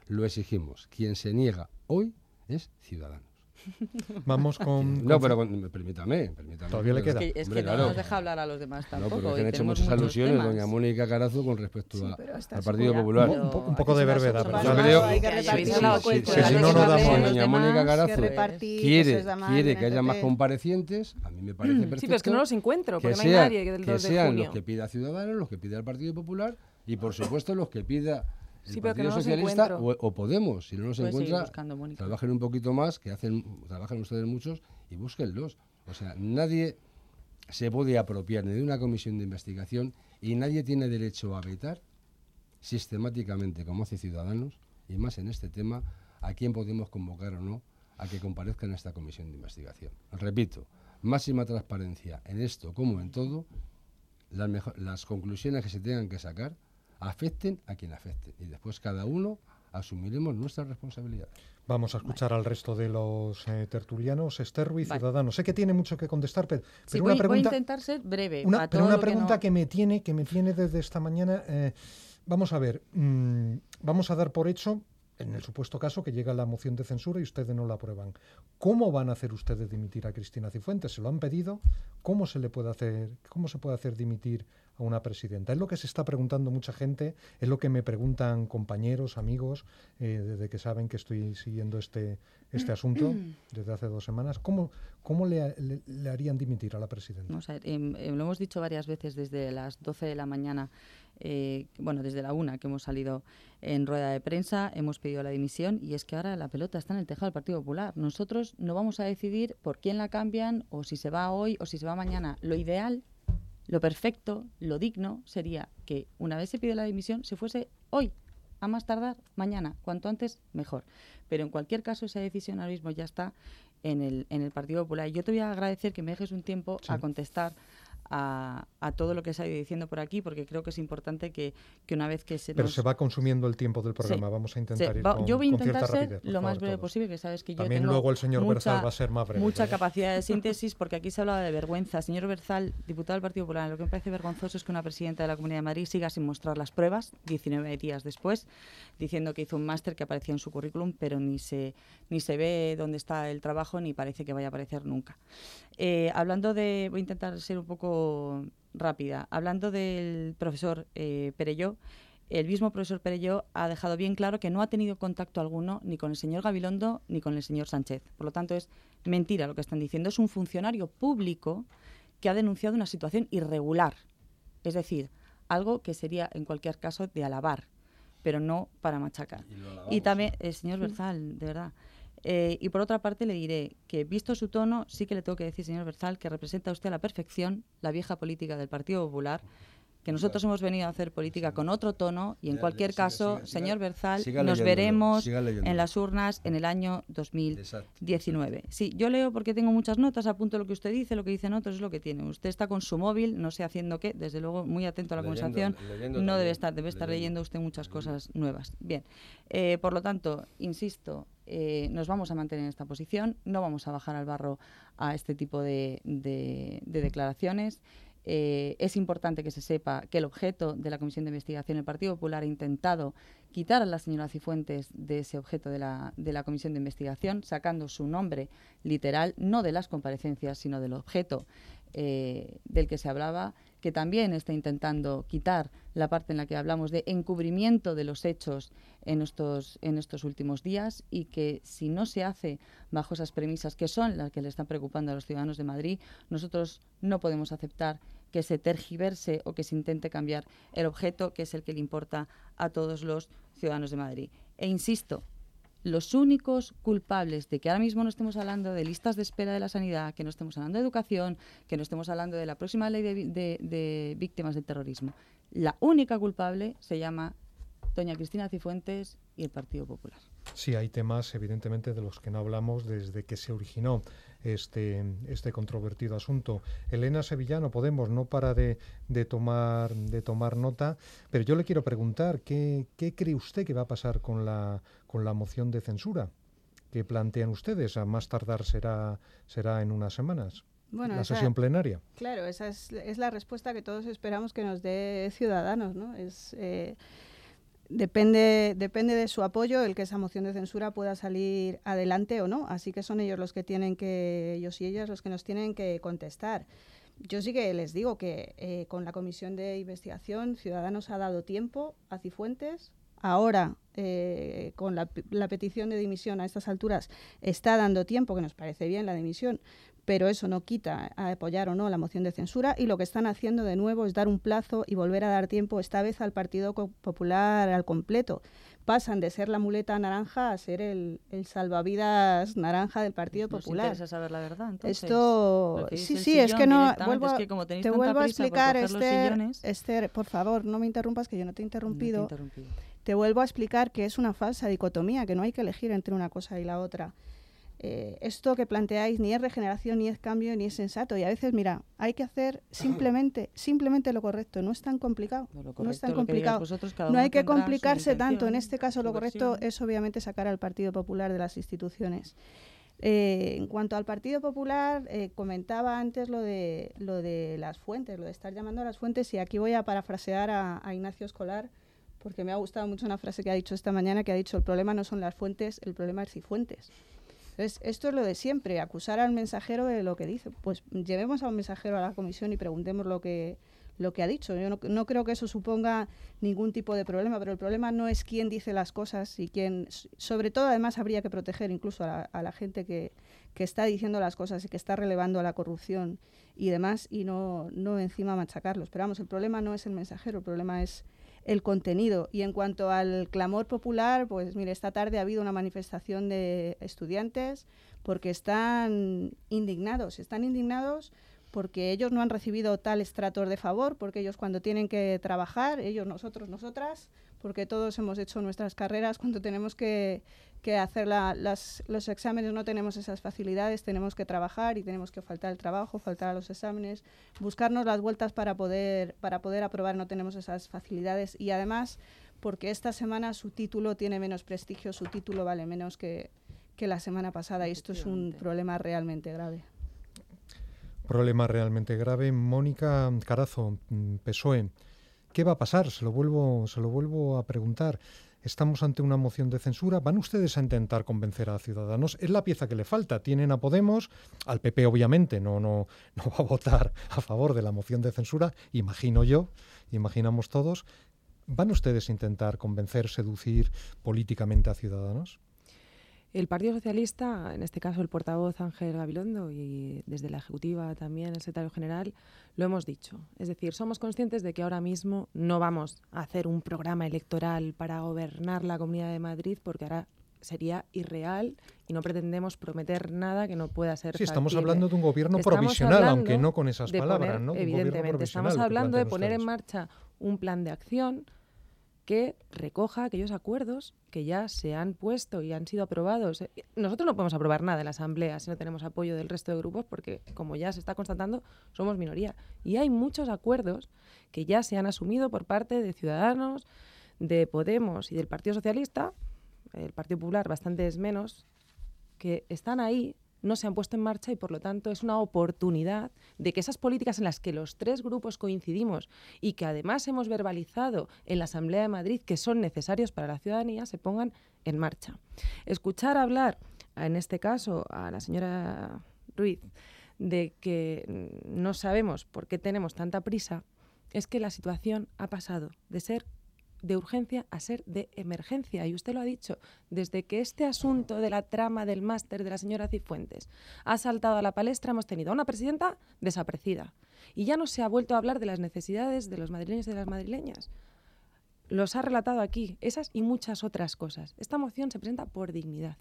F: lo exigimos. Quien se niega hoy es ciudadano.
B: Vamos con.
F: No, pero permítame, permítame.
B: Todavía le queda.
C: Es que, no nos deja hablar a los demás tampoco. No, porque
F: han hecho muchas alusiones doña Mónica Carazo con respecto al Partido Popular.
B: Un, poco de vervedad, pero
F: yo creo que, si no nos damos doña Mónica Carazo quiere, quiere que haya más comparecientes, a mí me parece perfecto. Sí,
E: pero es que no los encuentro, porque no hay nadie que del 2
F: de sean los que pida Ciudadanos, los que pida el Partido Popular y, por supuesto, los que pida el sí, Partido Socialista o, Podemos, si no nos encuentra, trabajen un poquito más, que hacen, trabajan ustedes muchos y búsquenlos. O sea, nadie se puede apropiar ni de una comisión de investigación y nadie tiene derecho a vetar sistemáticamente, como hace Ciudadanos, y más en este tema, a quién podemos convocar o no a que comparezca en esta comisión de investigación. Repito, máxima transparencia en esto como en todo, las, las conclusiones que se tengan que sacar afecten a quien afecte. Y después cada uno asumiremos nuestra responsabilidad.
B: Vamos a escuchar al resto de los eh, tertulianos, Esther y Ciudadanos. Sé que tiene mucho que contestar, pero,
C: una pregunta, voy a intentar ser breve.
B: Una, pero una pregunta que, me tiene, que me tiene desde esta mañana. Eh, vamos a ver, mm, vamos a dar por hecho en el supuesto caso que llega la moción de censura y ustedes no la aprueban. ¿Cómo van a hacer ustedes dimitir a Cristina Cifuentes? ¿Se lo han pedido? ¿Cómo se le puede hacer, cómo se puede hacer dimitir a una presidenta? Es lo que se está preguntando mucha gente, es lo que me preguntan compañeros, amigos, eh, desde que saben que estoy siguiendo este, este asunto desde hace dos semanas. ¿Cómo, cómo le, harían dimitir a la presidenta?
C: Em, em, lo hemos dicho varias veces desde las 12 de la mañana eh, bueno, desde la una que hemos salido en rueda de prensa, hemos pedido la dimisión y es que ahora la pelota está en el tejado del Partido Popular. Nosotros no vamos a decidir por quién la cambian o si se va hoy o si se va mañana. Lo ideal Lo perfecto, lo digno sería que una vez se pide la dimisión se fuese hoy, a más tardar mañana, cuanto antes mejor. Pero en cualquier caso esa decisión ahora mismo ya está en el, en el Partido Popular. Yo te voy a agradecer que me dejes un tiempo a contestar a, todo lo que se ha ido diciendo por aquí, porque creo que es importante que, una vez que se.
B: Pero se va consumiendo el tiempo del programa, vamos a intentar ir con,
C: Yo voy a intentar ser lo más breve posible, que sabes que yo
B: También
C: tengo
B: luego el señor Berzal va a ser más breve.
C: Mucha capacidad de síntesis, porque aquí se hablaba de vergüenza. Señor Berzal, diputado del Partido Popular, lo que me parece vergonzoso es que una presidenta de la Comunidad de Madrid siga sin mostrar las pruebas, 19 días después, diciendo que hizo un máster que aparecía en su currículum, pero ni se, ni se ve dónde está el trabajo, ni parece que vaya a aparecer nunca. Eh, hablando de. Voy a intentar ser un poco rápida. Hablando del profesor eh, Perelló, el mismo profesor Perelló ha dejado bien claro que no ha tenido contacto alguno ni con el señor Gabilondo ni con el señor Sánchez. Por lo tanto, es mentira lo que están diciendo. Es un funcionario público que ha denunciado una situación irregular. Es decir, algo que sería en cualquier caso de alabar, pero no para machacar. Y, también, el señor Berzal, de verdad. Eh, y por otra parte le diré que, visto su tono, sí que le tengo que decir, señor Berzal, que representa usted a la perfección la vieja política del Partido Popular, que nosotros hemos venido a hacer política con otro tono y en cualquier caso, señor Berzal, nos veremos en las urnas en el año 2019. Sí, yo leo porque tengo muchas notas, apunto lo que usted dice, lo que dicen otros es lo que tiene. Usted está con su móvil, no sé haciendo qué, desde luego muy atento a la conversación, no debe estar, debe estar leyendo usted muchas cosas nuevas. Bien, eh, por lo tanto, insisto, eh, nos vamos a mantener en esta posición, no vamos a bajar al barro a este tipo de, declaraciones. Eh, es importante que se sepa que el objeto de la Comisión de Investigación, el Partido Popular ha intentado quitar a la señora Cifuentes de ese objeto de la, de la Comisión de Investigación, sacando su nombre literal, no de las comparecencias, sino del objeto eh, del que se hablaba, que también está intentando quitar la parte en la que hablamos de encubrimiento de los hechos en estos, en estos últimos días y que si no se hace bajo esas premisas que son las que le están preocupando a los ciudadanos de Madrid, nosotros no podemos aceptar que se tergiverse o que se intente cambiar el objeto que es el que le importa a todos los ciudadanos de Madrid. E insisto, los únicos culpables de que ahora mismo no estemos hablando de listas de espera de la sanidad, que no estemos hablando de educación, que no estemos hablando de la próxima ley de, víctimas del terrorismo, la única culpable se llama doña Cristina Cifuentes y el Partido Popular.
B: Sí, hay temas evidentemente de los que no hablamos desde que se originó este, este controvertido asunto. Elena Sevillano, Podemos, no para de, tomar, de tomar nota, pero yo le quiero preguntar, ¿qué, ¿qué cree usted que va a pasar con la, con la moción de censura que plantean ustedes? A más tardar será, será en unas semanas. Bueno, la sesión plenaria.
D: Claro, esa es, es, la respuesta que todos esperamos que nos dé Ciudadanos, ¿no? Es, eh, depende, depende de su apoyo el que esa moción de censura pueda salir adelante o no. Así que son ellos los que tienen que, ellos y ellas los que nos tienen que contestar. Yo sí que les digo que eh, con la comisión de investigación Ciudadanos ha dado tiempo a Cifuentes. Ahora, eh, con la, la petición de dimisión a estas alturas, está dando tiempo, que nos parece bien la dimisión, pero eso no quita a apoyar o no la moción de censura y lo que están haciendo de nuevo es dar un plazo y volver a dar tiempo esta vez al Partido Popular al completo. Pasan de ser la muleta naranja a ser el, salvavidas naranja del Partido Popular.
C: interesa saber la verdad.
D: Esto sí, sí, es que no vuelvo, te vuelvo a explicar Esther, Esther, por favor, no me interrumpas que yo no te he interrumpido. te vuelvo a explicar que es una falsa dicotomía, que no hay que elegir entre una cosa y la otra. Eh, esto que planteáis ni es regeneración, ni es cambio, ni es sensato. Y a veces, mira, hay que hacer simplemente, simplemente lo correcto. No es tan complicado. No, es tan complicado. no hay que complicarse tanto. En este caso, lo correcto es obviamente sacar al Partido Popular de las instituciones. Eh, en cuanto al Partido Popular, eh, comentaba antes lo de, lo de las fuentes, lo de estar llamando a las fuentes, y aquí voy a parafrasear a, a Ignacio Escolar, porque me ha gustado mucho una frase que ha dicho esta mañana, que ha dicho, el problema no son las fuentes, el problema es si fuentes. Entonces, esto es lo de siempre, acusar al mensajero de lo que dice. Pues llevemos a un mensajero a la comisión y preguntemos lo que, lo que ha dicho. Yo no, creo que eso suponga ningún tipo de problema, pero el problema no es quién dice las cosas y quién, sobre todo además habría que proteger incluso a la, gente que, que, está diciendo las cosas y que está relevando a la corrupción y demás y no, no encima machacarlos. Pero vamos, el problema no es el mensajero, el problema es el contenido. Y en cuanto al clamor popular, pues mire, esta tarde ha habido una manifestación de estudiantes porque están indignados, están indignados porque ellos no han recibido tal estratos de favor, porque ellos cuando tienen que trabajar, ellos, nosotros, nosotras, porque todos hemos hecho nuestras carreras, cuando tenemos que, hacer los exámenes no tenemos esas facilidades, tenemos que trabajar y tenemos que faltar el trabajo, faltar a los exámenes, buscarnos las vueltas para poder, para poder aprobar, no tenemos esas facilidades. Y además porque esta semana su título tiene menos prestigio, su título vale menos que, que la semana pasada y esto es un problema realmente grave.
B: Problema realmente grave. Mónica Carazo, mm, PSOE, ¿qué va a pasar? Se lo vuelvo, se lo vuelvo a preguntar. Estamos ante una moción de censura. ¿Van ustedes a intentar convencer a Ciudadanos? Es la pieza que le falta. Tienen a Podemos, al PP obviamente no, no, no va a votar a favor de la moción de censura, imagino yo, imaginamos todos. ¿Van ustedes a intentar convencer, seducir políticamente a Ciudadanos?
E: El Partido Socialista, en este caso el portavoz Ángel Gabilondo y desde la Ejecutiva también el secretario general, lo hemos dicho. Es decir, somos conscientes de que ahora mismo no vamos a hacer un programa electoral para gobernar la Comunidad de Madrid porque ahora sería irreal y no pretendemos prometer nada que no pueda ser.
B: Sí, estamos hablando de un gobierno provisional, aunque no con esas palabras, ¿no?
E: Evidentemente, estamos hablando de poner en marcha un plan de acción que recoja aquellos acuerdos que ya se han puesto y han sido aprobados. Nosotros no podemos aprobar nada en la Asamblea si no tenemos apoyo del resto de grupos porque, como ya se está constatando, somos minoría. Y hay muchos acuerdos que ya se han asumido por parte de Ciudadanos, de Podemos y del Partido Socialista, el Partido Popular bastante es menos, que están ahí no se han puesto en marcha y por lo tanto es una oportunidad de que esas políticas en las que los tres grupos coincidimos y que además hemos verbalizado en la Asamblea de Madrid que son necesarios para la ciudadanía se pongan en marcha. Escuchar hablar, en este caso, a la señora Ruiz, de que no sabemos por qué tenemos tanta prisa, es que la situación ha pasado de ser de urgencia a ser de emergencia. Y usted lo ha dicho, desde que este asunto de la trama del máster de la señora Cifuentes ha saltado a la palestra, hemos tenido a una presidenta desaparecida. Y ya no se ha vuelto a hablar de las necesidades de los madrileños y de las madrileñas. Los ha relatado aquí, esas y muchas otras cosas. Esta moción se presenta por dignidad.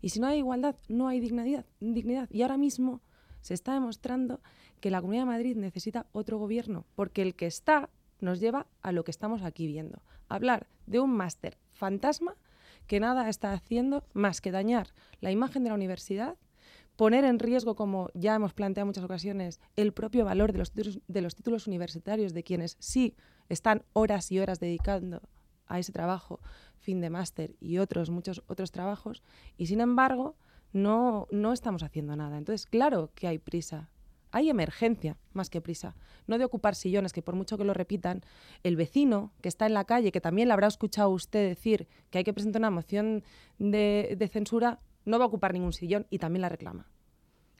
E: Y si no hay igualdad, no hay dignidad. dignidad. Y ahora mismo se está demostrando que la Comunidad de Madrid necesita otro gobierno, porque el que está nos lleva a lo que estamos aquí viendo. Hablar de un máster fantasma que nada está haciendo más que dañar la imagen de la universidad, poner en riesgo, como ya hemos planteado en muchas ocasiones, el propio valor de los, títulos, de los títulos universitarios de quienes sí están horas y horas dedicando a ese trabajo, fin de máster y otros, muchos otros trabajos, y sin embargo no, no estamos haciendo nada. Entonces, claro que hay prisa, hay emergencia más que prisa. No de ocupar sillones, que por mucho que lo repitan, el vecino que está en la calle, que también le habrá escuchado usted decir que hay que presentar una moción de, censura, no va a ocupar ningún sillón y también la reclama.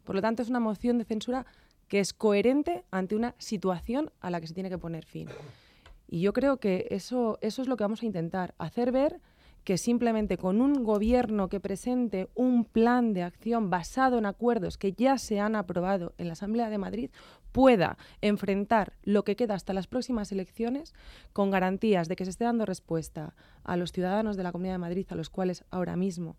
E: Por lo tanto, es una moción de censura que es coherente ante una situación a la que se tiene que poner fin. Y yo creo que eso, eso es lo que vamos a intentar, hacer ver que simplemente con un gobierno que presente un plan de acción basado en acuerdos que ya se han aprobado en la Asamblea de Madrid pueda enfrentar lo que queda hasta las próximas elecciones con garantías de que se esté dando respuesta a los ciudadanos de la Comunidad de Madrid a los cuales ahora mismo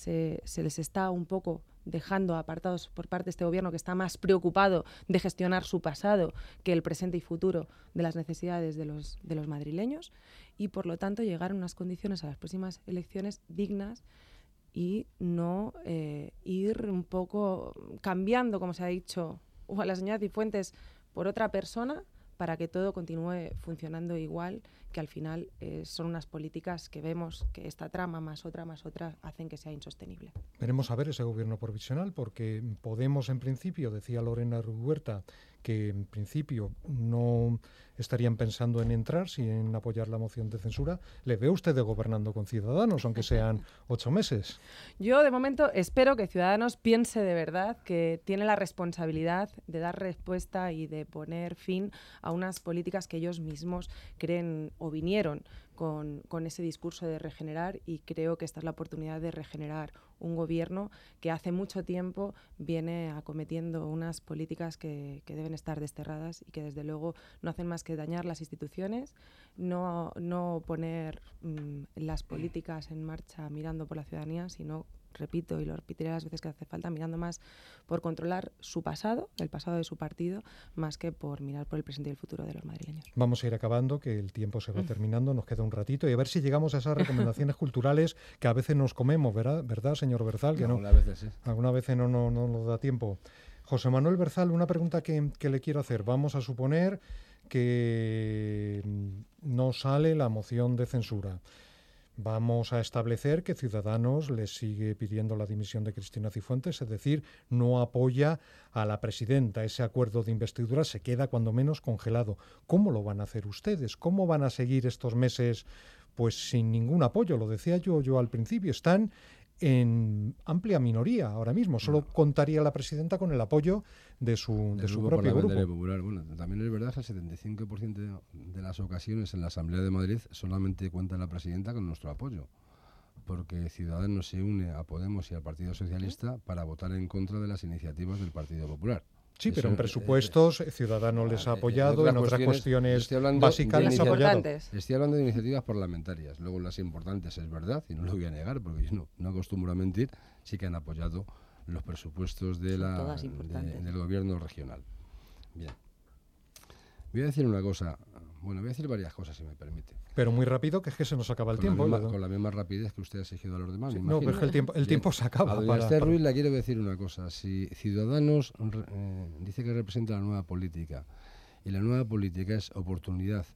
E: se, les está un poco dejando apartados por parte de este gobierno que está más preocupado de gestionar su pasado que el presente y futuro de las necesidades de los, de los madrileños y por lo tanto llegar a unas condiciones a las próximas elecciones dignas y no eh, ir un poco cambiando, como se ha dicho, a la señora Cifuentes por otra persona para que todo continúe funcionando igual, que al final eh, son unas políticas que vemos que esta trama más otra más otra hacen que sea insostenible.
B: Veremos a ver ese gobierno provisional, porque Podemos en principio, decía Lorena Huerta, que en principio no estarían pensando en entrar, si en apoyar la moción de censura. ¿Le ve usted de gobernando con Ciudadanos, aunque sean ocho meses?
E: Yo, de momento, espero que Ciudadanos piense de verdad que tiene la responsabilidad de dar respuesta y de poner fin a unas políticas que ellos mismos creen o vinieron con, ese discurso de regenerar y creo que esta es la oportunidad de regenerar un gobierno que hace mucho tiempo viene acometiendo unas políticas que, que deben estar desterradas y que desde luego no hacen más que dañar las instituciones, no, no poner mm, las políticas en marcha mirando por la ciudadanía, sino repito y lo repetiré las veces que hace falta, mirando más por controlar su pasado, el pasado de su partido, más que por mirar por el presente y el futuro de los madrileños.
B: Vamos a ir acabando, que el tiempo se va mm. terminando, nos queda un ratito y a ver si llegamos a esas recomendaciones culturales que a veces nos comemos, ¿verdad, ¿verdad señor Berzal? Que
F: no, algunas veces sí.
B: Algunas veces no, no, no nos da tiempo. José Manuel Berzal, una pregunta que, que le quiero hacer. Vamos a suponer que no sale la moción de censura. Vamos a establecer que Ciudadanos le sigue pidiendo la dimisión de Cristina Cifuentes, es decir, no apoya a la presidenta. Ese acuerdo de investidura se queda cuando menos congelado. ¿Cómo lo van a hacer ustedes? ¿Cómo van a seguir estos meses pues sin ningún apoyo? Lo decía yo yo al principio, están en amplia minoría ahora mismo. Solo contaría la presidenta con el apoyo de su, de su propio grupo.
F: Popular. Bueno, también es verdad que el 75% de las ocasiones en la Asamblea de Madrid solamente cuenta la presidenta con nuestro apoyo. Porque Ciudadanos se une a Podemos y al Partido Socialista para votar en contra de las iniciativas del Partido Popular.
B: Sí, pero en presupuestos eh, Ciudadanos les ha apoyado, en otras cuestiones, básicas les ha apoyado.
F: Estoy hablando de iniciativas parlamentarias, luego las importantes es verdad, y no lo voy a negar, porque yo no, no acostumbro a mentir, sí que han apoyado los presupuestos de la, del gobierno regional. Bien. Voy a decir una cosa, bueno, voy a decir varias cosas, si me permite.
B: Pero muy rápido, que es que se nos acaba el tiempo.
F: con la misma rapidez que usted ha exigido a los demás.
B: no, pero es que el tiempo, el tiempo se acaba.
F: A doña Esther Ruiz le quiero decir una cosa. Si Ciudadanos eh, dice que representa la nueva política y la nueva política es oportunidad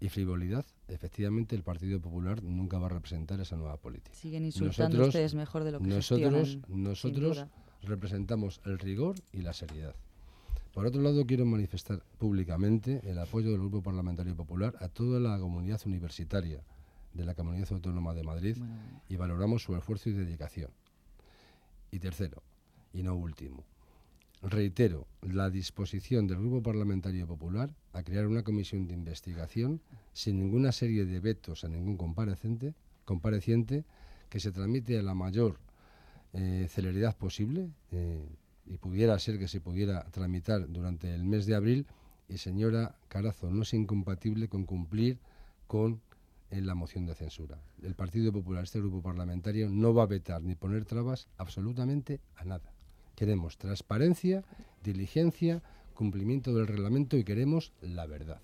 F: y frivolidad, efectivamente el Partido Popular nunca va a representar esa nueva política.
C: Siguen insultando ustedes mejor de lo que
F: Nosotros, nosotros representamos el rigor y la seriedad. Por otro lado, quiero manifestar públicamente el apoyo del Grupo Parlamentario Popular a toda la comunidad universitaria de la Comunidad Autónoma de Madrid y valoramos su esfuerzo y dedicación. Y tercero, y no último, reitero la disposición del Grupo Parlamentario Popular a crear una comisión de investigación sin ninguna serie de vetos a ningún comparecente, compareciente que se tramite a la mayor eh, celeridad posible. Eh, y pudiera ser que se pudiera tramitar durante el mes de abril, y señora Carazo, no es incompatible con cumplir con en la moción de censura. El Partido Popular, este grupo parlamentario, no va a vetar ni poner trabas absolutamente a nada. Queremos transparencia, diligencia, cumplimiento del reglamento y queremos la verdad.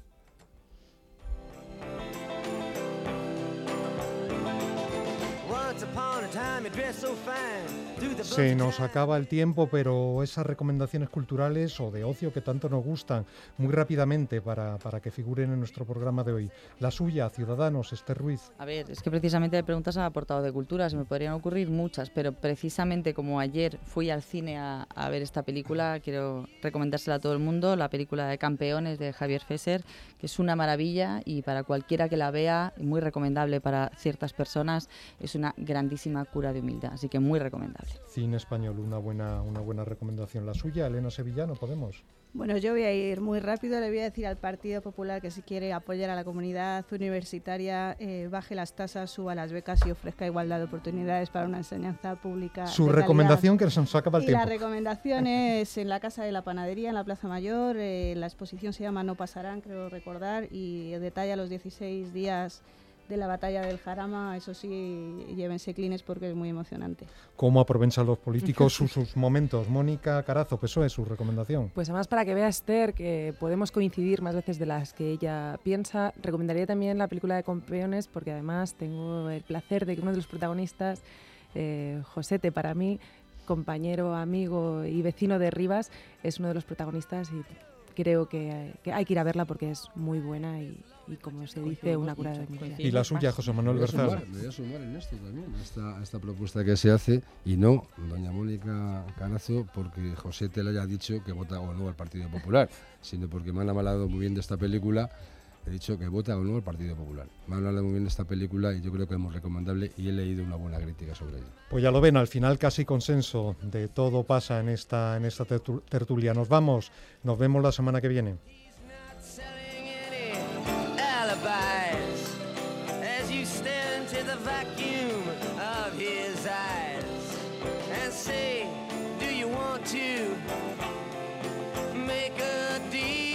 B: Se nos acaba el tiempo, pero esas recomendaciones culturales o de ocio que tanto nos gustan, muy rápidamente para, para que figuren en nuestro programa de hoy. La suya, Ciudadanos, Esther Ruiz.
C: A ver, es que precisamente de preguntas han aportado de cultura, se me podrían ocurrir muchas, pero precisamente como ayer fui al cine a, a ver esta película, quiero recomendársela a todo el mundo, la película de Campeones de Javier Fesser, que es una maravilla y para cualquiera que la vea, muy recomendable para ciertas personas, es una grandísima cura de humildad, así que muy recomendable.
B: Cine español, una buena, una buena recomendación. La suya, Elena Sevillano, ¿podemos?
D: Bueno, yo voy a ir muy rápido. Le voy a decir al Partido Popular que si quiere apoyar a la comunidad universitaria, eh, baje las tasas, suba las becas y ofrezca igualdad de oportunidades para una enseñanza pública.
B: Su recomendación que se nos acaba el
D: y
B: tiempo.
D: La recomendación es en la Casa de la Panadería, en la Plaza Mayor. Eh, la exposición se llama No pasarán, creo recordar, y detalla los 16 días de la batalla del Jarama, eso sí, llévense clines porque es muy emocionante.
B: ¿Cómo aprovechan los políticos sus, momentos? Mónica Carazo, eso es su recomendación.
E: Pues además para que vea Esther que podemos coincidir más veces de las que ella piensa, recomendaría también la película de Campeones porque además tengo el placer de que uno de los protagonistas, eh, Josete para mí, compañero, amigo y vecino de Rivas, es uno de los protagonistas y creo que, hay que ir a verla porque es muy buena y, como se dice, una cura de mi
B: Y la suya, José Manuel Berzal.
F: Me voy a sumar en esto también, a esta, propuesta que se hace, y no, doña Mónica Canazo, porque José te le haya dicho que vota o no al Partido Popular, sino porque me han hablado muy bien de esta película he dicho que vota o no al Partido Popular. Me ha hablado muy bien de esta película y yo creo que es muy recomendable y he leído una buena crítica sobre ella.
B: Pues ya lo ven, al final casi consenso de todo pasa en esta, en esta tertulia. Nos vamos, nos vemos la semana que viene. say, do you want to make a deal?